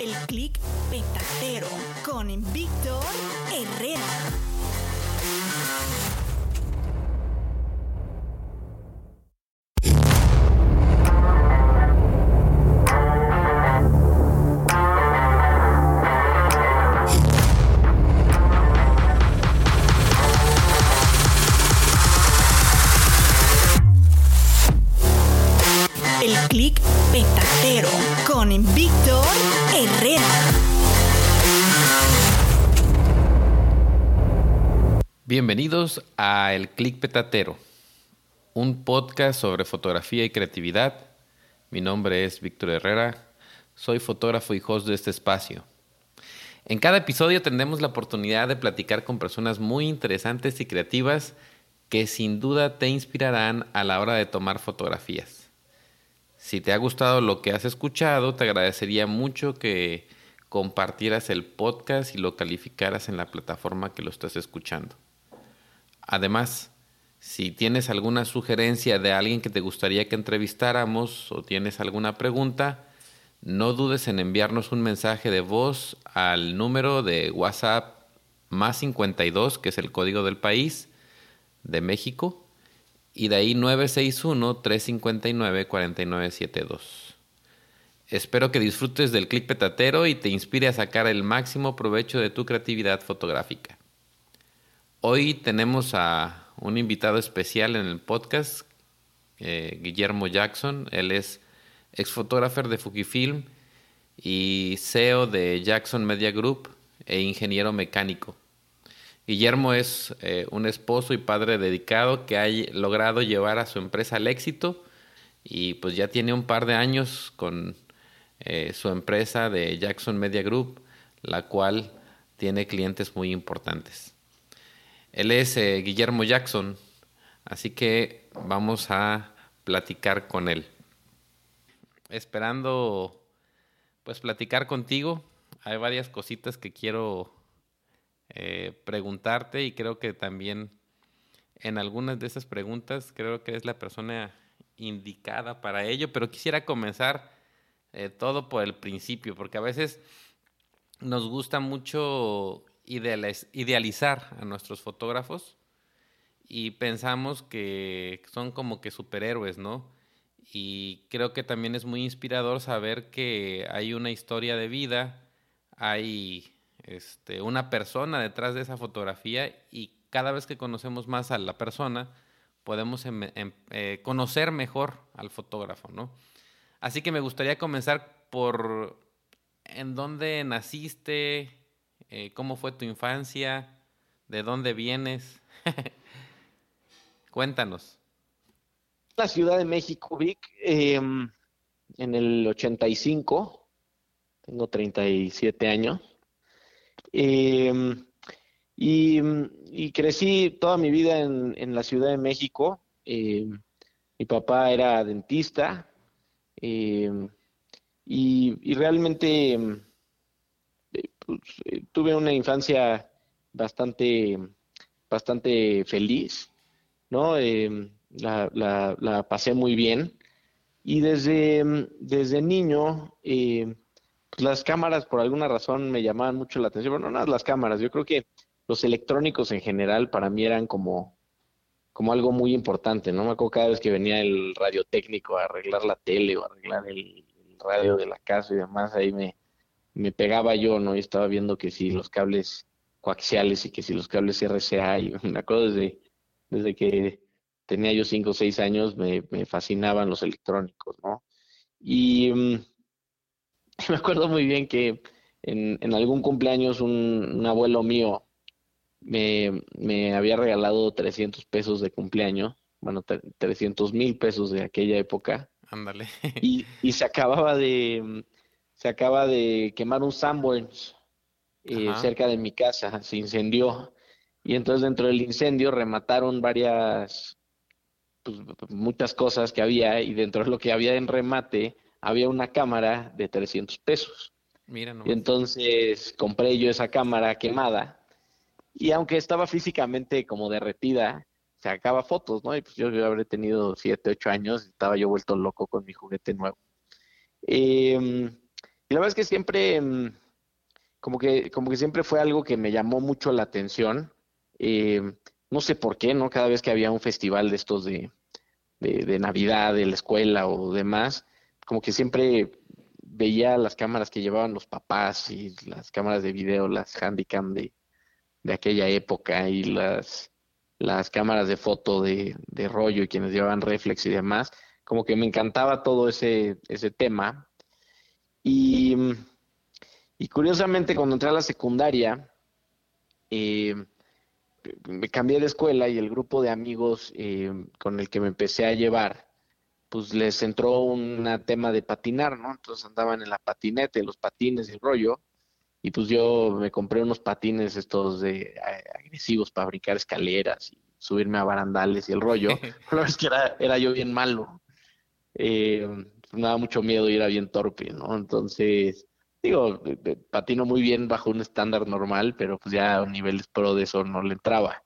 El clic Bienvenidos a El Click Petatero, un podcast sobre fotografía y creatividad. Mi nombre es Víctor Herrera, soy fotógrafo y host de este espacio. En cada episodio tendremos la oportunidad de platicar con personas muy interesantes y creativas que sin duda te inspirarán a la hora de tomar fotografías. Si te ha gustado lo que has escuchado, te agradecería mucho que compartieras el podcast y lo calificaras en la plataforma que lo estás escuchando. Además, si tienes alguna sugerencia de alguien que te gustaría que entrevistáramos o tienes alguna pregunta, no dudes en enviarnos un mensaje de voz al número de WhatsApp más 52, que es el código del país de México, y de ahí 961-359-4972. Espero que disfrutes del clic petatero y te inspire a sacar el máximo provecho de tu creatividad fotográfica. Hoy tenemos a un invitado especial en el podcast, eh, Guillermo Jackson. Él es exfotógrafo de Fujifilm y CEO de Jackson Media Group e ingeniero mecánico. Guillermo es eh, un esposo y padre dedicado que ha logrado llevar a su empresa al éxito y pues ya tiene un par de años con eh, su empresa de Jackson Media Group, la cual tiene clientes muy importantes. Él es eh, Guillermo Jackson, así que vamos a platicar con él. Esperando pues platicar contigo, hay varias cositas que quiero eh, preguntarte y creo que también en algunas de esas preguntas creo que es la persona indicada para ello, pero quisiera comenzar eh, todo por el principio, porque a veces nos gusta mucho idealizar a nuestros fotógrafos y pensamos que son como que superhéroes, ¿no? Y creo que también es muy inspirador saber que hay una historia de vida, hay este, una persona detrás de esa fotografía y cada vez que conocemos más a la persona, podemos em, em, eh, conocer mejor al fotógrafo, ¿no? Así que me gustaría comenzar por en dónde naciste, eh, cómo fue tu infancia, de dónde vienes. Cuéntanos. La Ciudad de México, Vic, em, en el 85, tengo 37 años. Em, y, crecí toda mi vida en, la Ciudad de México. Em, mi papá era dentista y, realmente eh, pues, eh, tuve una infancia bastante, bastante feliz, ¿no? La, la, pasé muy bien. Y desde, desde niño, eh, las cámaras por alguna razón me llamaban mucho la atención. Bueno, no nada las cámaras, yo creo que los electrónicos en general para mí eran como, como algo muy importante, ¿no? Me acuerdo cada vez que venía el radio técnico a arreglar la tele o arreglar el, radio de la casa y demás, ahí me, me pegaba yo, ¿no? Y estaba viendo que si los cables coaxiales y que si los cables RCA, y me acuerdo desde, desde que tenía yo cinco o seis años, me, fascinaban los electrónicos, ¿no? Y mm, me acuerdo muy bien que en, algún cumpleaños un, abuelo mío me, había regalado 300 pesos de cumpleaños, bueno, 300 mil pesos de aquella época. Ándale. Y, y, se acababa de se acaba de quemar un Sanborns eh, cerca de mi casa, se incendió. Y entonces dentro del incendio remataron varias pues, muchas cosas que había y dentro de lo que había en remate había una cámara de 300 pesos. Mira, Y entonces compré yo esa cámara quemada y aunque estaba físicamente como derretida, sacaba fotos, ¿no? Y pues yo, yo habré tenido 7, 8 años, estaba yo vuelto loco con mi juguete nuevo. Em, y la verdad es que siempre, em, como que, como que siempre fue algo que me llamó mucho la atención. Eh, no sé por qué, ¿no? Cada vez que había un festival de estos de, de, Navidad, de la escuela o demás, como que siempre veía las cámaras que llevaban los papás y las cámaras de video, las Handycam de, de aquella época y las, las cámaras de foto de, de rollo y quienes llevaban reflex y demás, como que me encantaba todo ese, ese tema. Y, y curiosamente cuando entré a la secundaria, eh, me cambié de escuela y el grupo de amigos eh, con el que me empecé a llevar, pues les entró un tema de patinar, ¿no? Entonces andaban en la patinete, los patines y el rollo, y pues yo me compré unos patines estos de agresivos para brincar escaleras y subirme a barandales y el rollo. Pero es que era, era yo bien malo. Eh, me daba mucho miedo y era bien torpe, ¿no? Entonces, digo, patino muy bien bajo un estándar normal, pero pues ya a niveles pro de eso no le entraba.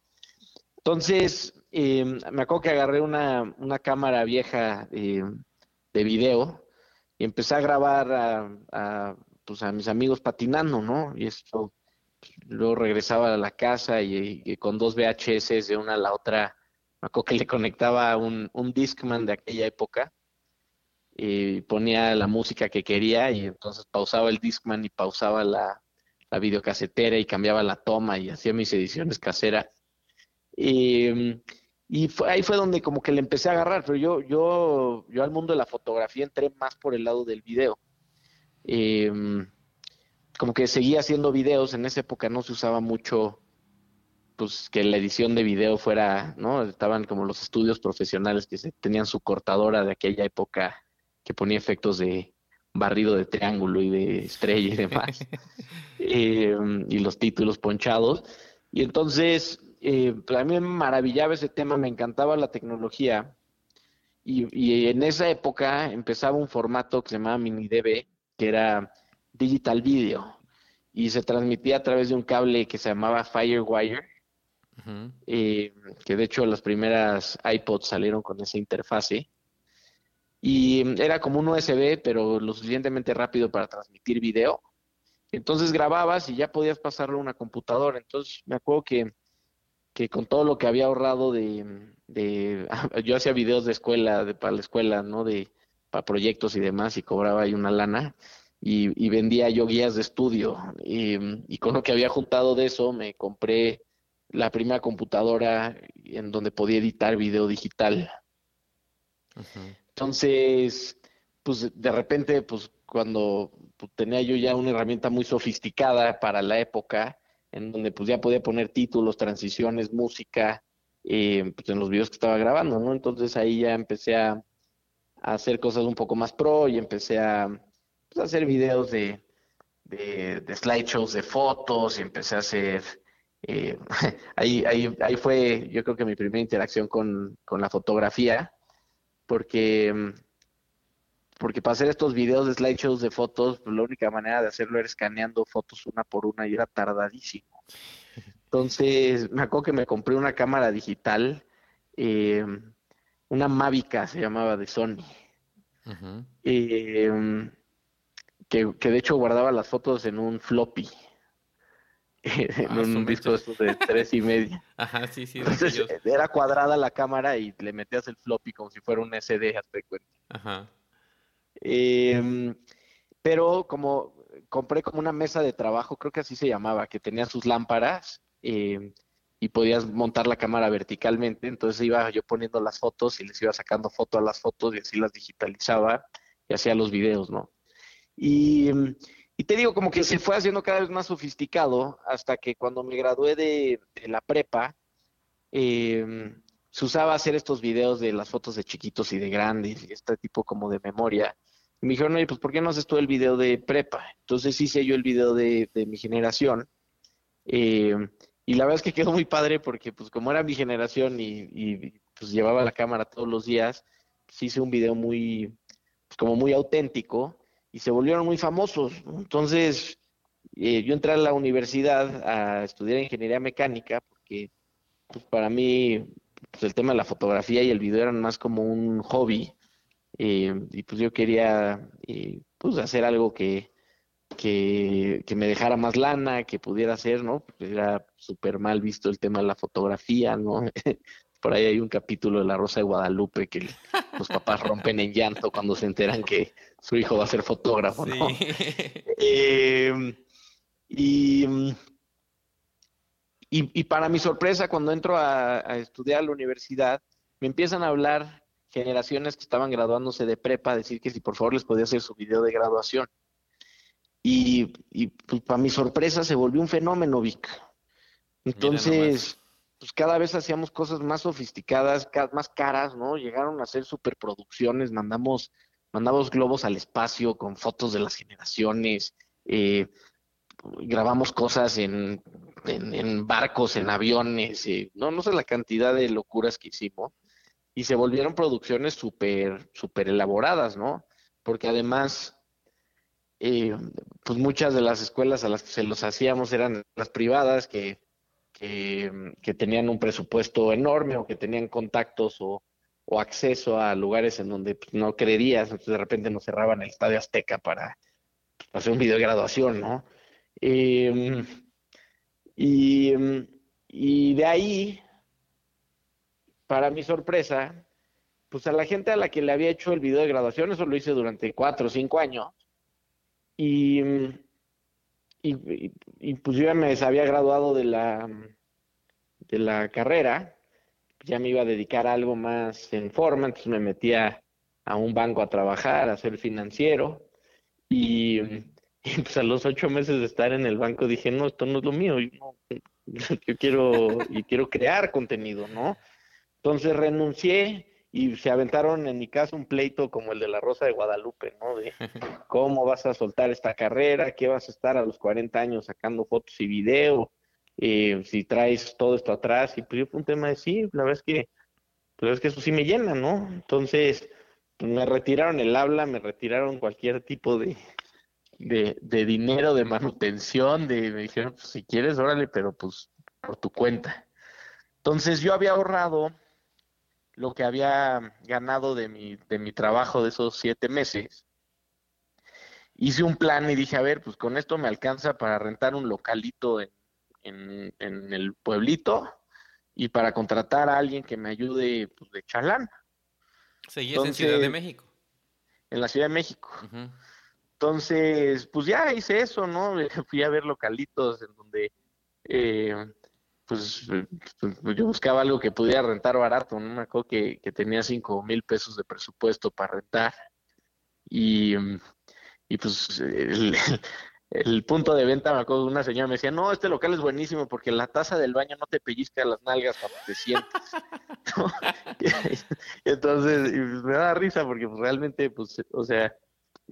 Entonces, em, me acuerdo que agarré una, una cámara vieja em, de video y empecé a grabar a, pues a mis amigos patinando, ¿no? Y esto, luego regresaba a la casa y, con dos VHS de una a la otra, me acuerdo que le conectaba un, un Discman de aquella época y ponía la música que quería y entonces pausaba el Discman y pausaba la, la videocasetera y cambiaba la toma y hacía mis ediciones caseras. Y, y fue, ahí fue donde como que le empecé a agarrar, pero yo, yo, yo al mundo de la fotografía entré más por el lado del video. como que seguía haciendo videos, en esa época no se usaba mucho pues que la edición de video fuera, ¿no? Estaban como los estudios profesionales que se tenían su cortadora de aquella época que ponía efectos de barrido de triángulo y de estrella y demás, eh, y los títulos ponchados. Y entonces, eh, pues, a mí me maravillaba ese tema, me encantaba la tecnología. Y, y, en esa época empezaba un formato que se llamaba MiniDB, que era digital video, y se transmitía a través de un cable que se llamaba Firewire, eh, que de hecho las primeras iPods salieron con esa interfase. Y era como un USB, pero lo suficientemente rápido para transmitir video. Entonces grababas y ya podías pasarlo a una computadora. Entonces me acuerdo que, que con todo lo que había ahorrado de, de yo hacía videos de escuela, de, para la escuela, ¿no? De, para proyectos y demás, y cobraba ahí una lana. Y, y vendía yo guías de estudio. Y, y, con lo que había juntado de eso, me compré la primera computadora en donde podía editar video digital. Entonces, pues de repente, pues cuando pues, tenía yo ya una herramienta muy sofisticada para la época, en donde pues ya podía poner títulos, transiciones, música, eh, pues en los videos que estaba grabando, ¿no? Entonces ahí ya empecé a, hacer cosas un poco más pro y empecé a, pues, hacer videos de, de, de slideshows de fotos y empecé a hacer... eh, ahí, ahí, ahí fue, yo creo que mi primera interacción con, con la fotografía, porque, mm, porque para hacer estos videos de slideshows de fotos, pues, la única manera de hacerlo era escaneando fotos una por una y era tardadísimo. Entonces, me acuerdo que me compré una cámara digital, eh, una Mavica se llamaba de Sony, eh, que, que de hecho guardaba las fotos en un floppy, en Ah, un disco de tres y media. Ajá, sí, sí. de Entonces, aquellos. era cuadrada la cámara y le metías el floppy como si fuera un SD, hazte cuenta. Ajá. Eh, pero como compré como una mesa de trabajo, creo que así se llamaba, que tenía sus lámparas eh, y podías montar la cámara verticalmente. Entonces iba yo poniendo las fotos y les iba sacando foto a las fotos y así las digitalizaba y hacía los videos, ¿no? Y, y te digo, como que se fue haciendo cada vez más sofisticado hasta que cuando me gradué de, la prepa, eh, se usaba hacer estos videos de las fotos de chiquitos y de grandes y este tipo como de memoria. Y me dijeron, oye, pues ¿por qué no haces tú el video de prepa? Entonces hice yo el video de, de mi generación. eh, y la verdad es que quedó muy padre porque pues como era mi generación y, y, pues llevaba la cámara todos los días, pues hice un video muy, pues como muy auténtico y se volvieron muy famosos. Entonces eh, yo entré a la universidad a estudiar ingeniería mecánica porque pues para mí pues, el tema de la fotografía y el video eran más como un hobby eh, y pues yo quería eh, pues hacer algo que, que, que me dejara más lana, que pudiera hacer, ¿no? Pues era súper mal visto el tema de la fotografía, ¿no? Por ahí hay un capítulo de La Rosa de Guadalupe que los papás rompen en llanto cuando se enteran que su hijo va a ser fotógrafo, ¿no? Sí. Eh, y, y, y para mi sorpresa, cuando entro a, a estudiar a la universidad, me empiezan a hablar generaciones que estaban graduándose de prepa, a decir que si por favor les podía hacer su video de graduación. Y, y pues, para mi sorpresa se volvió un fenómeno, Vic. Entonces, pues cada vez hacíamos cosas más sofisticadas, ca- más caras, ¿no? Llegaron a hacer superproducciones, mandamos, mandamos globos al espacio con fotos de las generaciones, eh, grabamos cosas en, en, en barcos, en aviones, eh, no, no sé la cantidad de locuras que hicimos, y se volvieron producciones súper, súper elaboradas, ¿no? Porque además, eh, pues muchas de las escuelas a las que se los hacíamos eran las privadas que, que, que tenían un presupuesto enorme o que tenían contactos o, acceso a lugares en donde pues, no creerías, entonces de repente nos cerraban el Estadio Azteca para hacer un video de graduación, ¿no? Eh, y, y de ahí, para mi sorpresa, pues a la gente a la que le había hecho el video de graduación, eso lo hice durante cuatro o cinco años, y, y, y- pues yo ya me había graduado de la, de la carrera, ya me iba a dedicar a algo más en forma, entonces me metía a un banco a trabajar, a ser financiero, y, y, pues a los ocho meses de estar en el banco dije, no, esto no es lo mío, yo, no- yo quiero, y quiero crear contenido, ¿no? Entonces renuncié y se aventaron en mi caso un pleito como el de la Rosa de Guadalupe, ¿no? De cómo vas a soltar esta carrera, qué vas a estar a los 40 años sacando fotos y video, eh, si traes todo esto atrás, y pues yo fue un tema de sí, la verdad es que, la verdad es que eso sí me llena, ¿no? Entonces, me retiraron el habla, me retiraron cualquier tipo de, de, de dinero, de manutención, de, me dijeron, pues si quieres, órale, pero pues por tu cuenta. Entonces yo había ahorrado lo que había ganado de mi, de mi trabajo de esos siete meses. Hice un plan y dije, a ver, pues con esto me alcanza para rentar un localito en, en, en el pueblito y para contratar a alguien que me ayude pues, de chalán Seguías en Ciudad de México. en la Ciudad de México. Entonces, pues ya hice eso, ¿no? Fui a ver localitos en donde, eh, pues, eh, pues, yo buscaba algo que pudiera rentar barato, ¿no? Me acuerdo que, que tenía cinco mil pesos de presupuesto para rentar. Y, mm, y pues el, el punto de venta, me acuerdo, una señora me decía, no, este local es buenísimo porque la taza del baño no te pellizca las nalgas cuando te sientas. ¿no? Entonces, y, pues, me da risa porque pues, realmente, pues, o sea,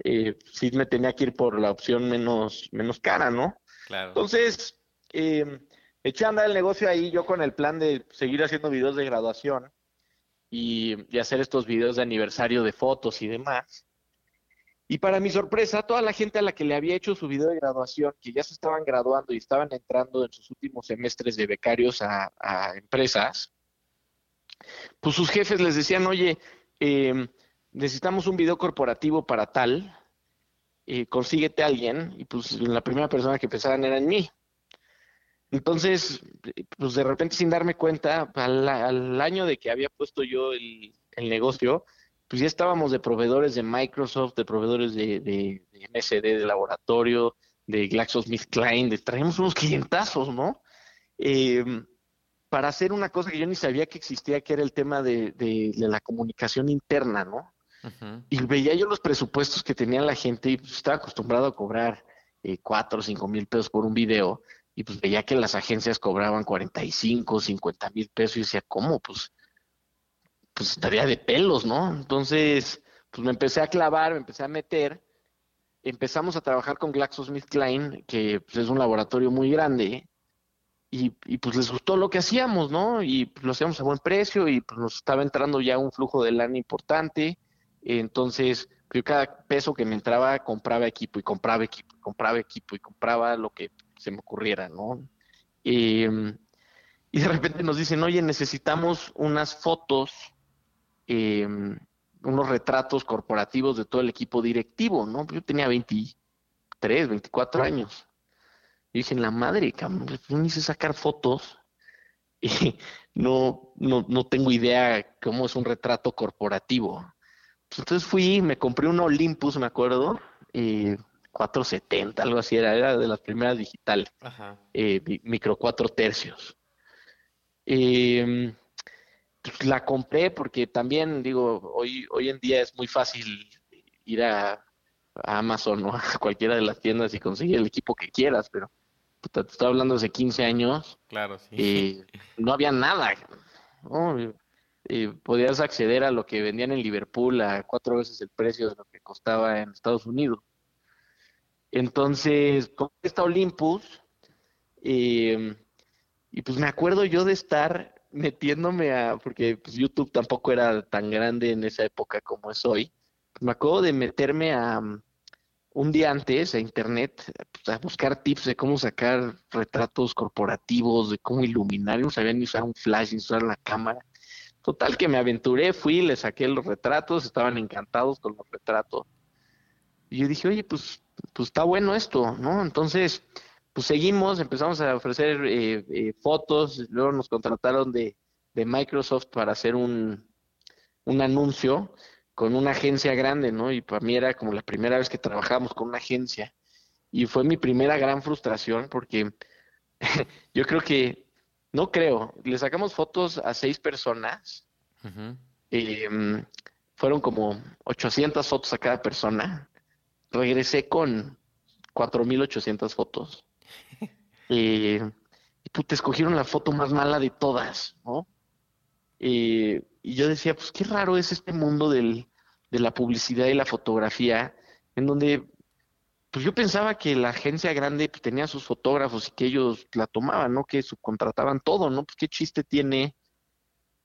eh, sí me tenía que ir por la opción menos, menos cara, ¿no? Claro. Entonces, eh, eché a andar el negocio ahí yo con el plan de seguir haciendo videos de graduación y, hacer estos videos de aniversario de fotos y demás. Y para mi sorpresa, toda la gente a la que le había hecho su video de graduación, que ya se estaban graduando y estaban entrando en sus últimos semestres de becarios a, a empresas, pues sus jefes les decían, oye, eh, necesitamos un video corporativo para tal, eh, consíguete a alguien, y pues la primera persona que pensaban era en mí. Entonces, pues de repente sin darme cuenta, al, al año de que había puesto yo el, el, negocio, pues ya estábamos de proveedores de Microsoft, de proveedores de, de, de MSD, de laboratorio, de GlaxoSmithKline, de, traíamos unos clientazos, ¿no? Eh, para hacer una cosa que yo ni sabía que existía, que era el tema de, de, de la comunicación interna, ¿no? Uh -huh. Y veía yo los presupuestos que tenía la gente y pues, estaba acostumbrado a cobrar eh, cuatro o cinco mil pesos por un video y pues veía que las agencias cobraban 45, 50 mil pesos y decía, ¿cómo? Pues, pues estaría de pelos, ¿no? Entonces, pues me empecé a clavar, me empecé a meter, empezamos a trabajar con GlaxoSmithKline, que pues, es un laboratorio muy grande, y, y, pues les gustó lo que hacíamos, ¿no? Y pues, lo hacíamos a buen precio y pues nos estaba entrando ya un flujo de lana importante, entonces yo cada peso que me entraba compraba equipo y compraba equipo y compraba equipo y compraba lo que se me ocurriera, ¿no? Y de repente nos dicen, oye, necesitamos unas fotos, eh, unos retratos corporativos de todo el equipo directivo, ¿no? Yo tenía 23, 24 años. Y dije, la madre, cabrón, pues no hice sacar fotos y no, no, no tengo idea cómo es un retrato corporativo. Pues entonces fui, me compré un Olympus, me acuerdo, eh, 470, algo así, era, era de las primeras digitales, eh, micro 4 tercios. Eh, la compré porque también, digo, hoy, hoy en día es muy fácil ir a, a Amazon o a cualquiera de las tiendas y conseguir el equipo que quieras, pero te estoy hablando hace 15 años. Claro, sí. Eh, no había nada. ¿no? Eh, podías acceder a lo que vendían en Liverpool a cuatro veces el precio de lo que costaba en Estados Unidos. Entonces, con esta Olympus, eh, y pues me acuerdo yo de estar metiéndome a, porque pues YouTube tampoco era tan grande en esa época como es hoy, me acuerdo de meterme a un día antes a internet pues, a buscar tips de cómo sacar retratos corporativos, de cómo iluminar, no sabía ni usar un flash, ni usar la cámara. Total que me aventuré, fui, le saqué los retratos, estaban encantados con los retratos. Y yo dije, oye, pues pues está bueno esto, ¿no? Entonces, pues seguimos, empezamos a ofrecer eh, eh, fotos, luego nos contrataron de, de Microsoft para hacer un, un, anuncio con una agencia grande, ¿no? Y para mí era como la primera vez que trabajamos con una agencia. Y fue mi primera gran frustración porque yo creo que, no creo, le sacamos fotos a seis personas. Uh -huh. eh, fueron como 800 fotos a cada persona regresé con 4.800 fotos. eh, y tú te escogieron la foto más mala de todas, ¿no? Eh, y yo decía, pues qué raro es este mundo del, de la publicidad y la fotografía, en donde pues yo pensaba que la agencia grande pues, tenía sus fotógrafos y que ellos la tomaban, ¿no? Que subcontrataban todo, ¿no? Pues qué chiste tiene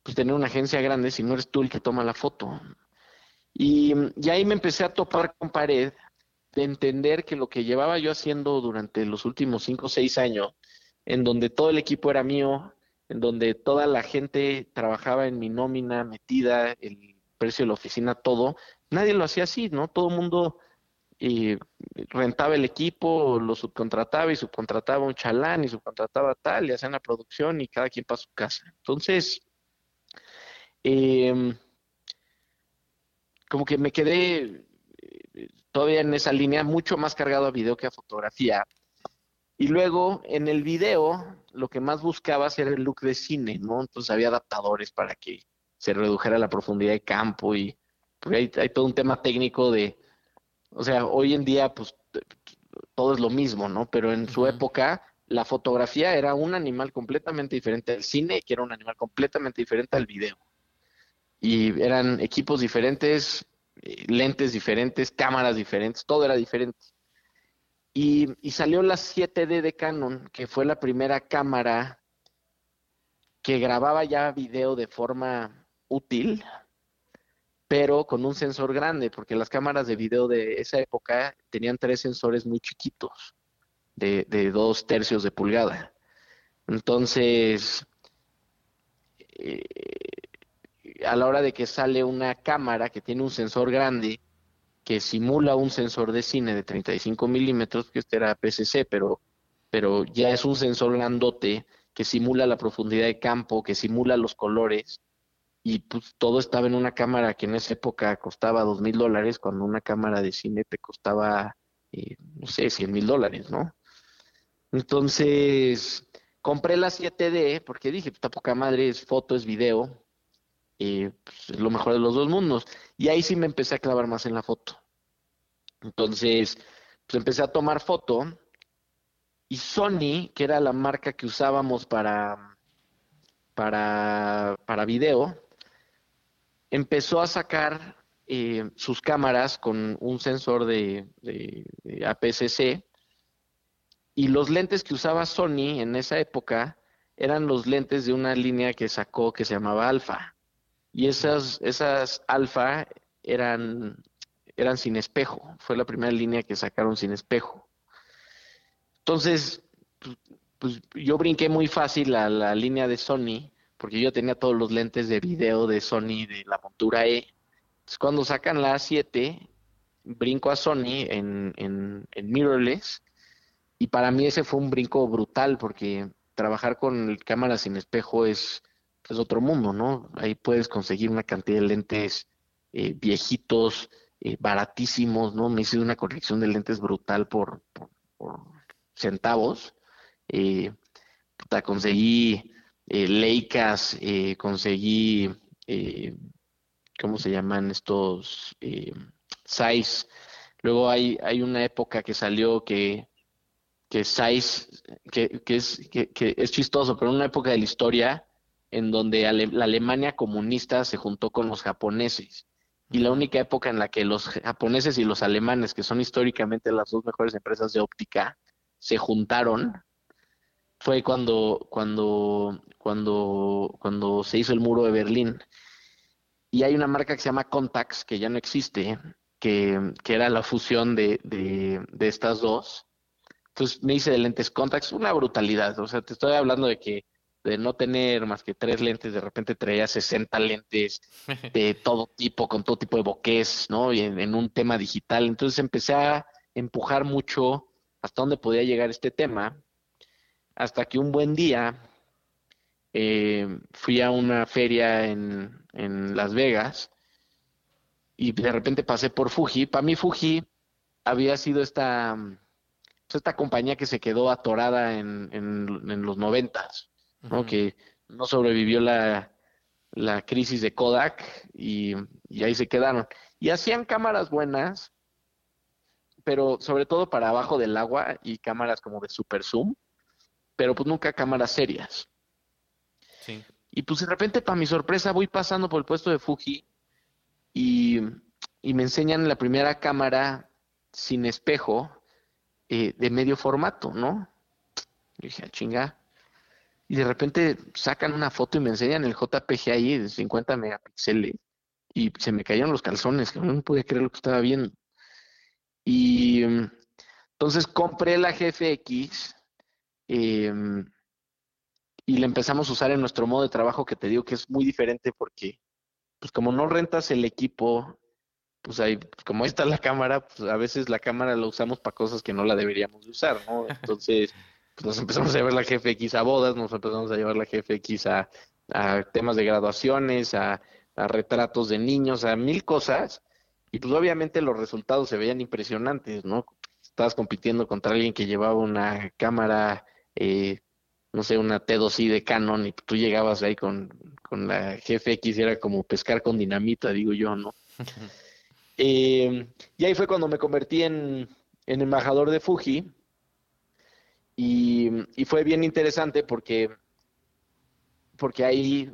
pues tener una agencia grande si no eres tú el que toma la foto. Y, y ahí me empecé a topar con pared de entender que lo que llevaba yo haciendo durante los últimos cinco o seis años, en donde todo el equipo era mío, en donde toda la gente trabajaba en mi nómina, metida, el precio de la oficina, todo, nadie lo hacía así, ¿no? Todo el mundo eh, rentaba el equipo, lo subcontrataba y subcontrataba un chalán y subcontrataba tal, y hacían la producción y cada quien para su casa. Entonces, eh, como que me quedé todavía en esa línea, mucho más cargado a video que a fotografía. Y luego en el video lo que más buscaba era el look de cine, ¿no? Entonces había adaptadores para que se redujera la profundidad de campo y porque hay, hay todo un tema técnico de, o sea, hoy en día pues todo es lo mismo, ¿no? Pero en su época la fotografía era un animal completamente diferente al cine, que era un animal completamente diferente al video. Y eran equipos diferentes, lentes diferentes, cámaras diferentes, todo era diferente. Y, salió la 7D de Canon, que fue la primera cámara que grababa ya video de forma útil, pero con un sensor grande, porque las cámaras de video de esa época tenían tres sensores muy chiquitos, de, de dos tercios de pulgada. Entonces, eh, a la hora de que sale una cámara que tiene un sensor grande, que simula un sensor de cine de 35 milímetros, que este era PCC, pero, pero ya es un sensor grandote que simula la profundidad de campo, que simula los colores, y pues todo estaba en una cámara que en esa época costaba dos mil dólares, cuando una cámara de cine te costaba, eh, no sé, 100 mil dólares, ¿no? Entonces, compré la 7D porque dije, pues, poca madre, es foto, es video, eh, pues, es lo mejor de los dos mundos. Y ahí sí me empecé a clavar más en la foto. Entonces, pues empecé a tomar foto y Sony, que era la marca que usábamos para, para, para video, empezó a sacar eh, sus cámaras con un sensor de, de, de APS-C y los lentes que usaba Sony en esa época eran los lentes de una línea que sacó que se llamaba Alpha. Y esas, esas Alpha eran, eran sin espejo. Fue la primera línea que sacaron sin espejo. Entonces, pues, pues yo brinqué muy fácil a la línea de Sony, porque yo tenía todos los lentes de video de Sony de la montura E. Entonces, cuando sacan la A7, brinco a Sony en, en, en mirrorless, y para mí ese fue un brinco brutal, porque trabajar con cámaras sin espejo es, es otro mundo, ¿no? Ahí puedes conseguir una cantidad de lentes eh, viejitos, eh, baratísimos, ¿no? Me hice una colección de lentes brutal por, por, centavos. Eh, puta, conseguí eh, Leicas, conseguí, ¿cómo se llaman estos? Size. Luego hay, hay una época que salió que, que Size, que, que, es, que, que es chistoso, pero en una época de la historia en donde Ale- la Alemania comunista se juntó con los japoneses. Y la única época en la que los japoneses y los alemanes, que son históricamente las dos mejores empresas de óptica, se juntaron, fue cuando, cuando, cuando, cuando se hizo el muro de Berlín. Y hay una marca que se llama Contax, que ya no existe, que, que era la fusión de, de, de estas dos. Entonces me hice de lentes Contax, una brutalidad. O sea, te estoy hablando de que de no tener más que tres lentes, de repente traía 60 lentes de todo tipo, con todo tipo de bokeh, ¿no? Y en, en un tema digital. Entonces empecé a empujar mucho hasta dónde podía llegar este tema, hasta que un buen día eh, fui a una feria en, en Las Vegas y de repente pasé por Fuji. Para mí Fuji había sido esta, pues, esta compañía que se quedó atorada en, en, en los noventas, ¿no? Que no sobrevivió la, la crisis de Kodak y, y ahí se quedaron. Y hacían cámaras buenas, pero sobre todo para abajo del agua y cámaras como de super zoom, pero pues nunca cámaras serias. Sí. Y pues de repente, para mi sorpresa, voy pasando por el puesto de Fuji y, y me enseñan la primera cámara sin espejo eh, de medio formato, ¿no? Yo dije, "Ah, chinga. Y de repente sacan una foto y me enseñan el JPG ahí de 50 megapíxeles y se me cayeron los calzones, que no podía creer lo que estaba viendo. Y mm, entonces compré la GFX em, y la empezamos a usar en nuestro modo de trabajo que te digo que es muy diferente porque pues como no rentas el equipo, pues ahí, pues, como ahí está la cámara, pues a veces la cámara la usamos para cosas que no la deberíamos de usar, ¿no? Entonces, pues nos empezamos a llevar la GFX a bodas, nos empezamos a llevar la GFX a, a temas de graduaciones, a, a retratos de niños, a mil cosas, y pues obviamente los resultados se veían impresionantes, ¿no? Estabas compitiendo contra alguien que llevaba una cámara, eh, no sé, una T2i de Canon, y tú llegabas ahí con, con la GFX y era como pescar con dinamita, digo yo, ¿no? Eh, y ahí fue cuando me convertí en, en embajador de Fuji. Y, fue bien interesante porque, porque ahí,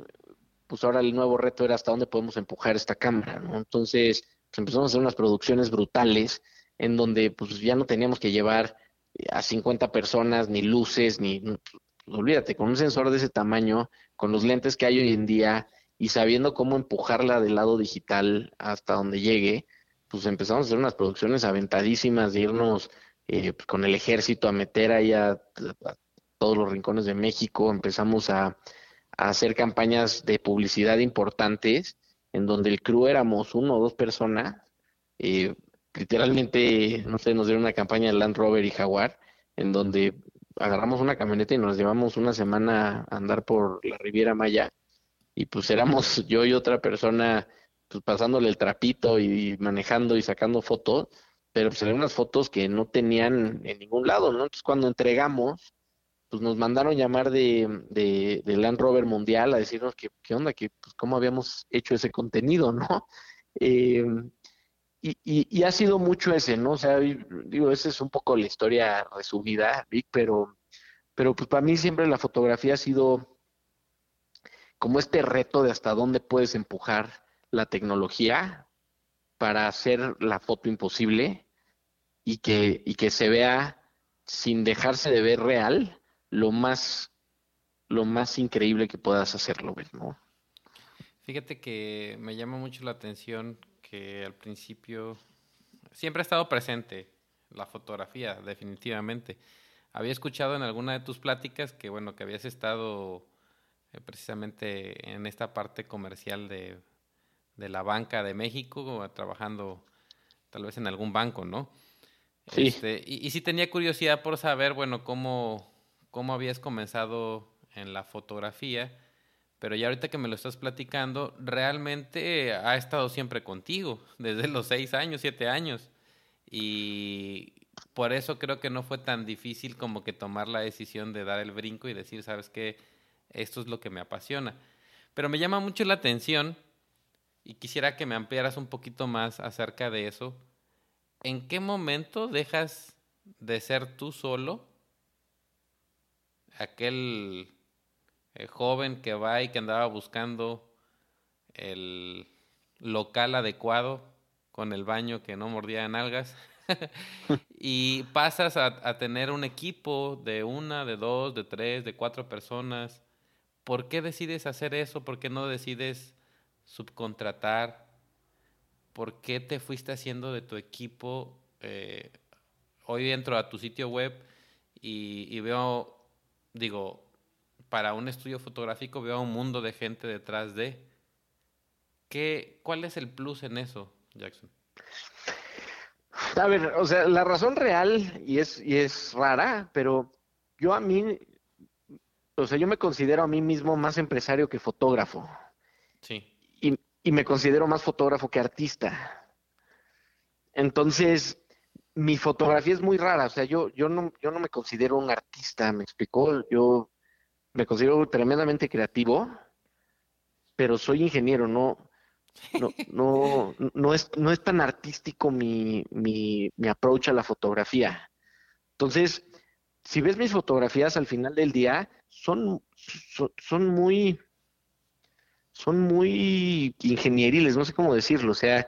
pues ahora el nuevo reto era hasta dónde podemos empujar esta cámara, ¿no? Entonces, pues, empezamos a hacer unas producciones brutales en donde pues ya no teníamos que llevar a 50 personas, ni luces, ni, olvídate, con un sensor de ese tamaño, con los lentes que hay hoy en día y sabiendo cómo empujarla del lado digital hasta donde llegue, pues empezamos a hacer unas producciones aventadísimas de irnos eh, pues, con el ejército a meter ahí a, todos los rincones de México, empezamos a, hacer campañas de publicidad importantes en donde el crew éramos uno o dos personas, eh, literalmente, no sé, nos dieron una campaña de Land Rover y Jaguar, en donde agarramos una camioneta y nos llevamos una semana a andar por la Riviera Maya, y pues éramos yo y otra persona pues pasándole el trapito y manejando y sacando fotos, pero pues eran unas fotos que no tenían en ningún lado, ¿no? Entonces cuando entregamos, pues nos mandaron llamar de, Land Rover Mundial a decirnos que qué onda, que pues cómo habíamos hecho ese contenido, ¿no? Y, y, ha sido mucho ese, ¿no? O sea, digo, esa es un poco la historia resumida, Vic, pero, pero pues para mí siempre la fotografía ha sido como este reto de hasta dónde puedes empujar la tecnología para hacer la foto imposible y que, y que se vea sin dejarse de ver real lo más lo más increíble que puedas hacerlo ¿no? Fíjate que me llama mucho la atención que al principio siempre ha estado presente la fotografía, definitivamente. Había escuchado en alguna de tus pláticas que bueno que habías estado eh, precisamente en esta parte comercial de, de la banca de México, trabajando tal vez en algún banco, ¿no? Sí. Este, y, y, sí tenía curiosidad por saber, bueno, cómo, cómo habías comenzado en la fotografía, pero ya ahorita que me lo estás platicando, realmente ha estado siempre contigo, desde los seis años, siete años. Y por eso creo que no fue tan difícil como que tomar la decisión de dar el brinco y decir, sabes qué, esto es lo que me apasiona. Pero me llama mucho la atención y quisiera que me ampliaras un poquito más acerca de eso. ¿En qué momento dejas de ser tú solo, aquel eh, joven que va y que andaba buscando el local adecuado con el baño que no mordía en algas? y pasas a, a, tener un equipo de una, de dos, de tres, de cuatro personas. ¿Por qué decides hacer eso? ¿Por qué no decides subcontratar? ¿Por qué te fuiste haciendo de tu equipo? Eh, hoy entro a tu sitio web y, veo, digo, para un estudio fotográfico veo un mundo de gente detrás de. ¿Qué, ¿Cuál es el plus en eso, Jackson? A ver, o sea, la razón real, y es, y es rara, pero yo a mí, o sea, yo me considero a mí mismo más empresario que fotógrafo. Sí y me considero más fotógrafo que artista. Entonces, mi fotografía es muy rara, o sea, yo, yo, no, yo no me considero un artista, me explicó, yo me considero tremendamente creativo, pero soy ingeniero, no, no, no, es, no es tan artístico mi, mi, mi approach a la fotografía. Entonces, si ves mis fotografías al final del día, son, son muy, son muy ingenieriles, no sé cómo decirlo, o sea,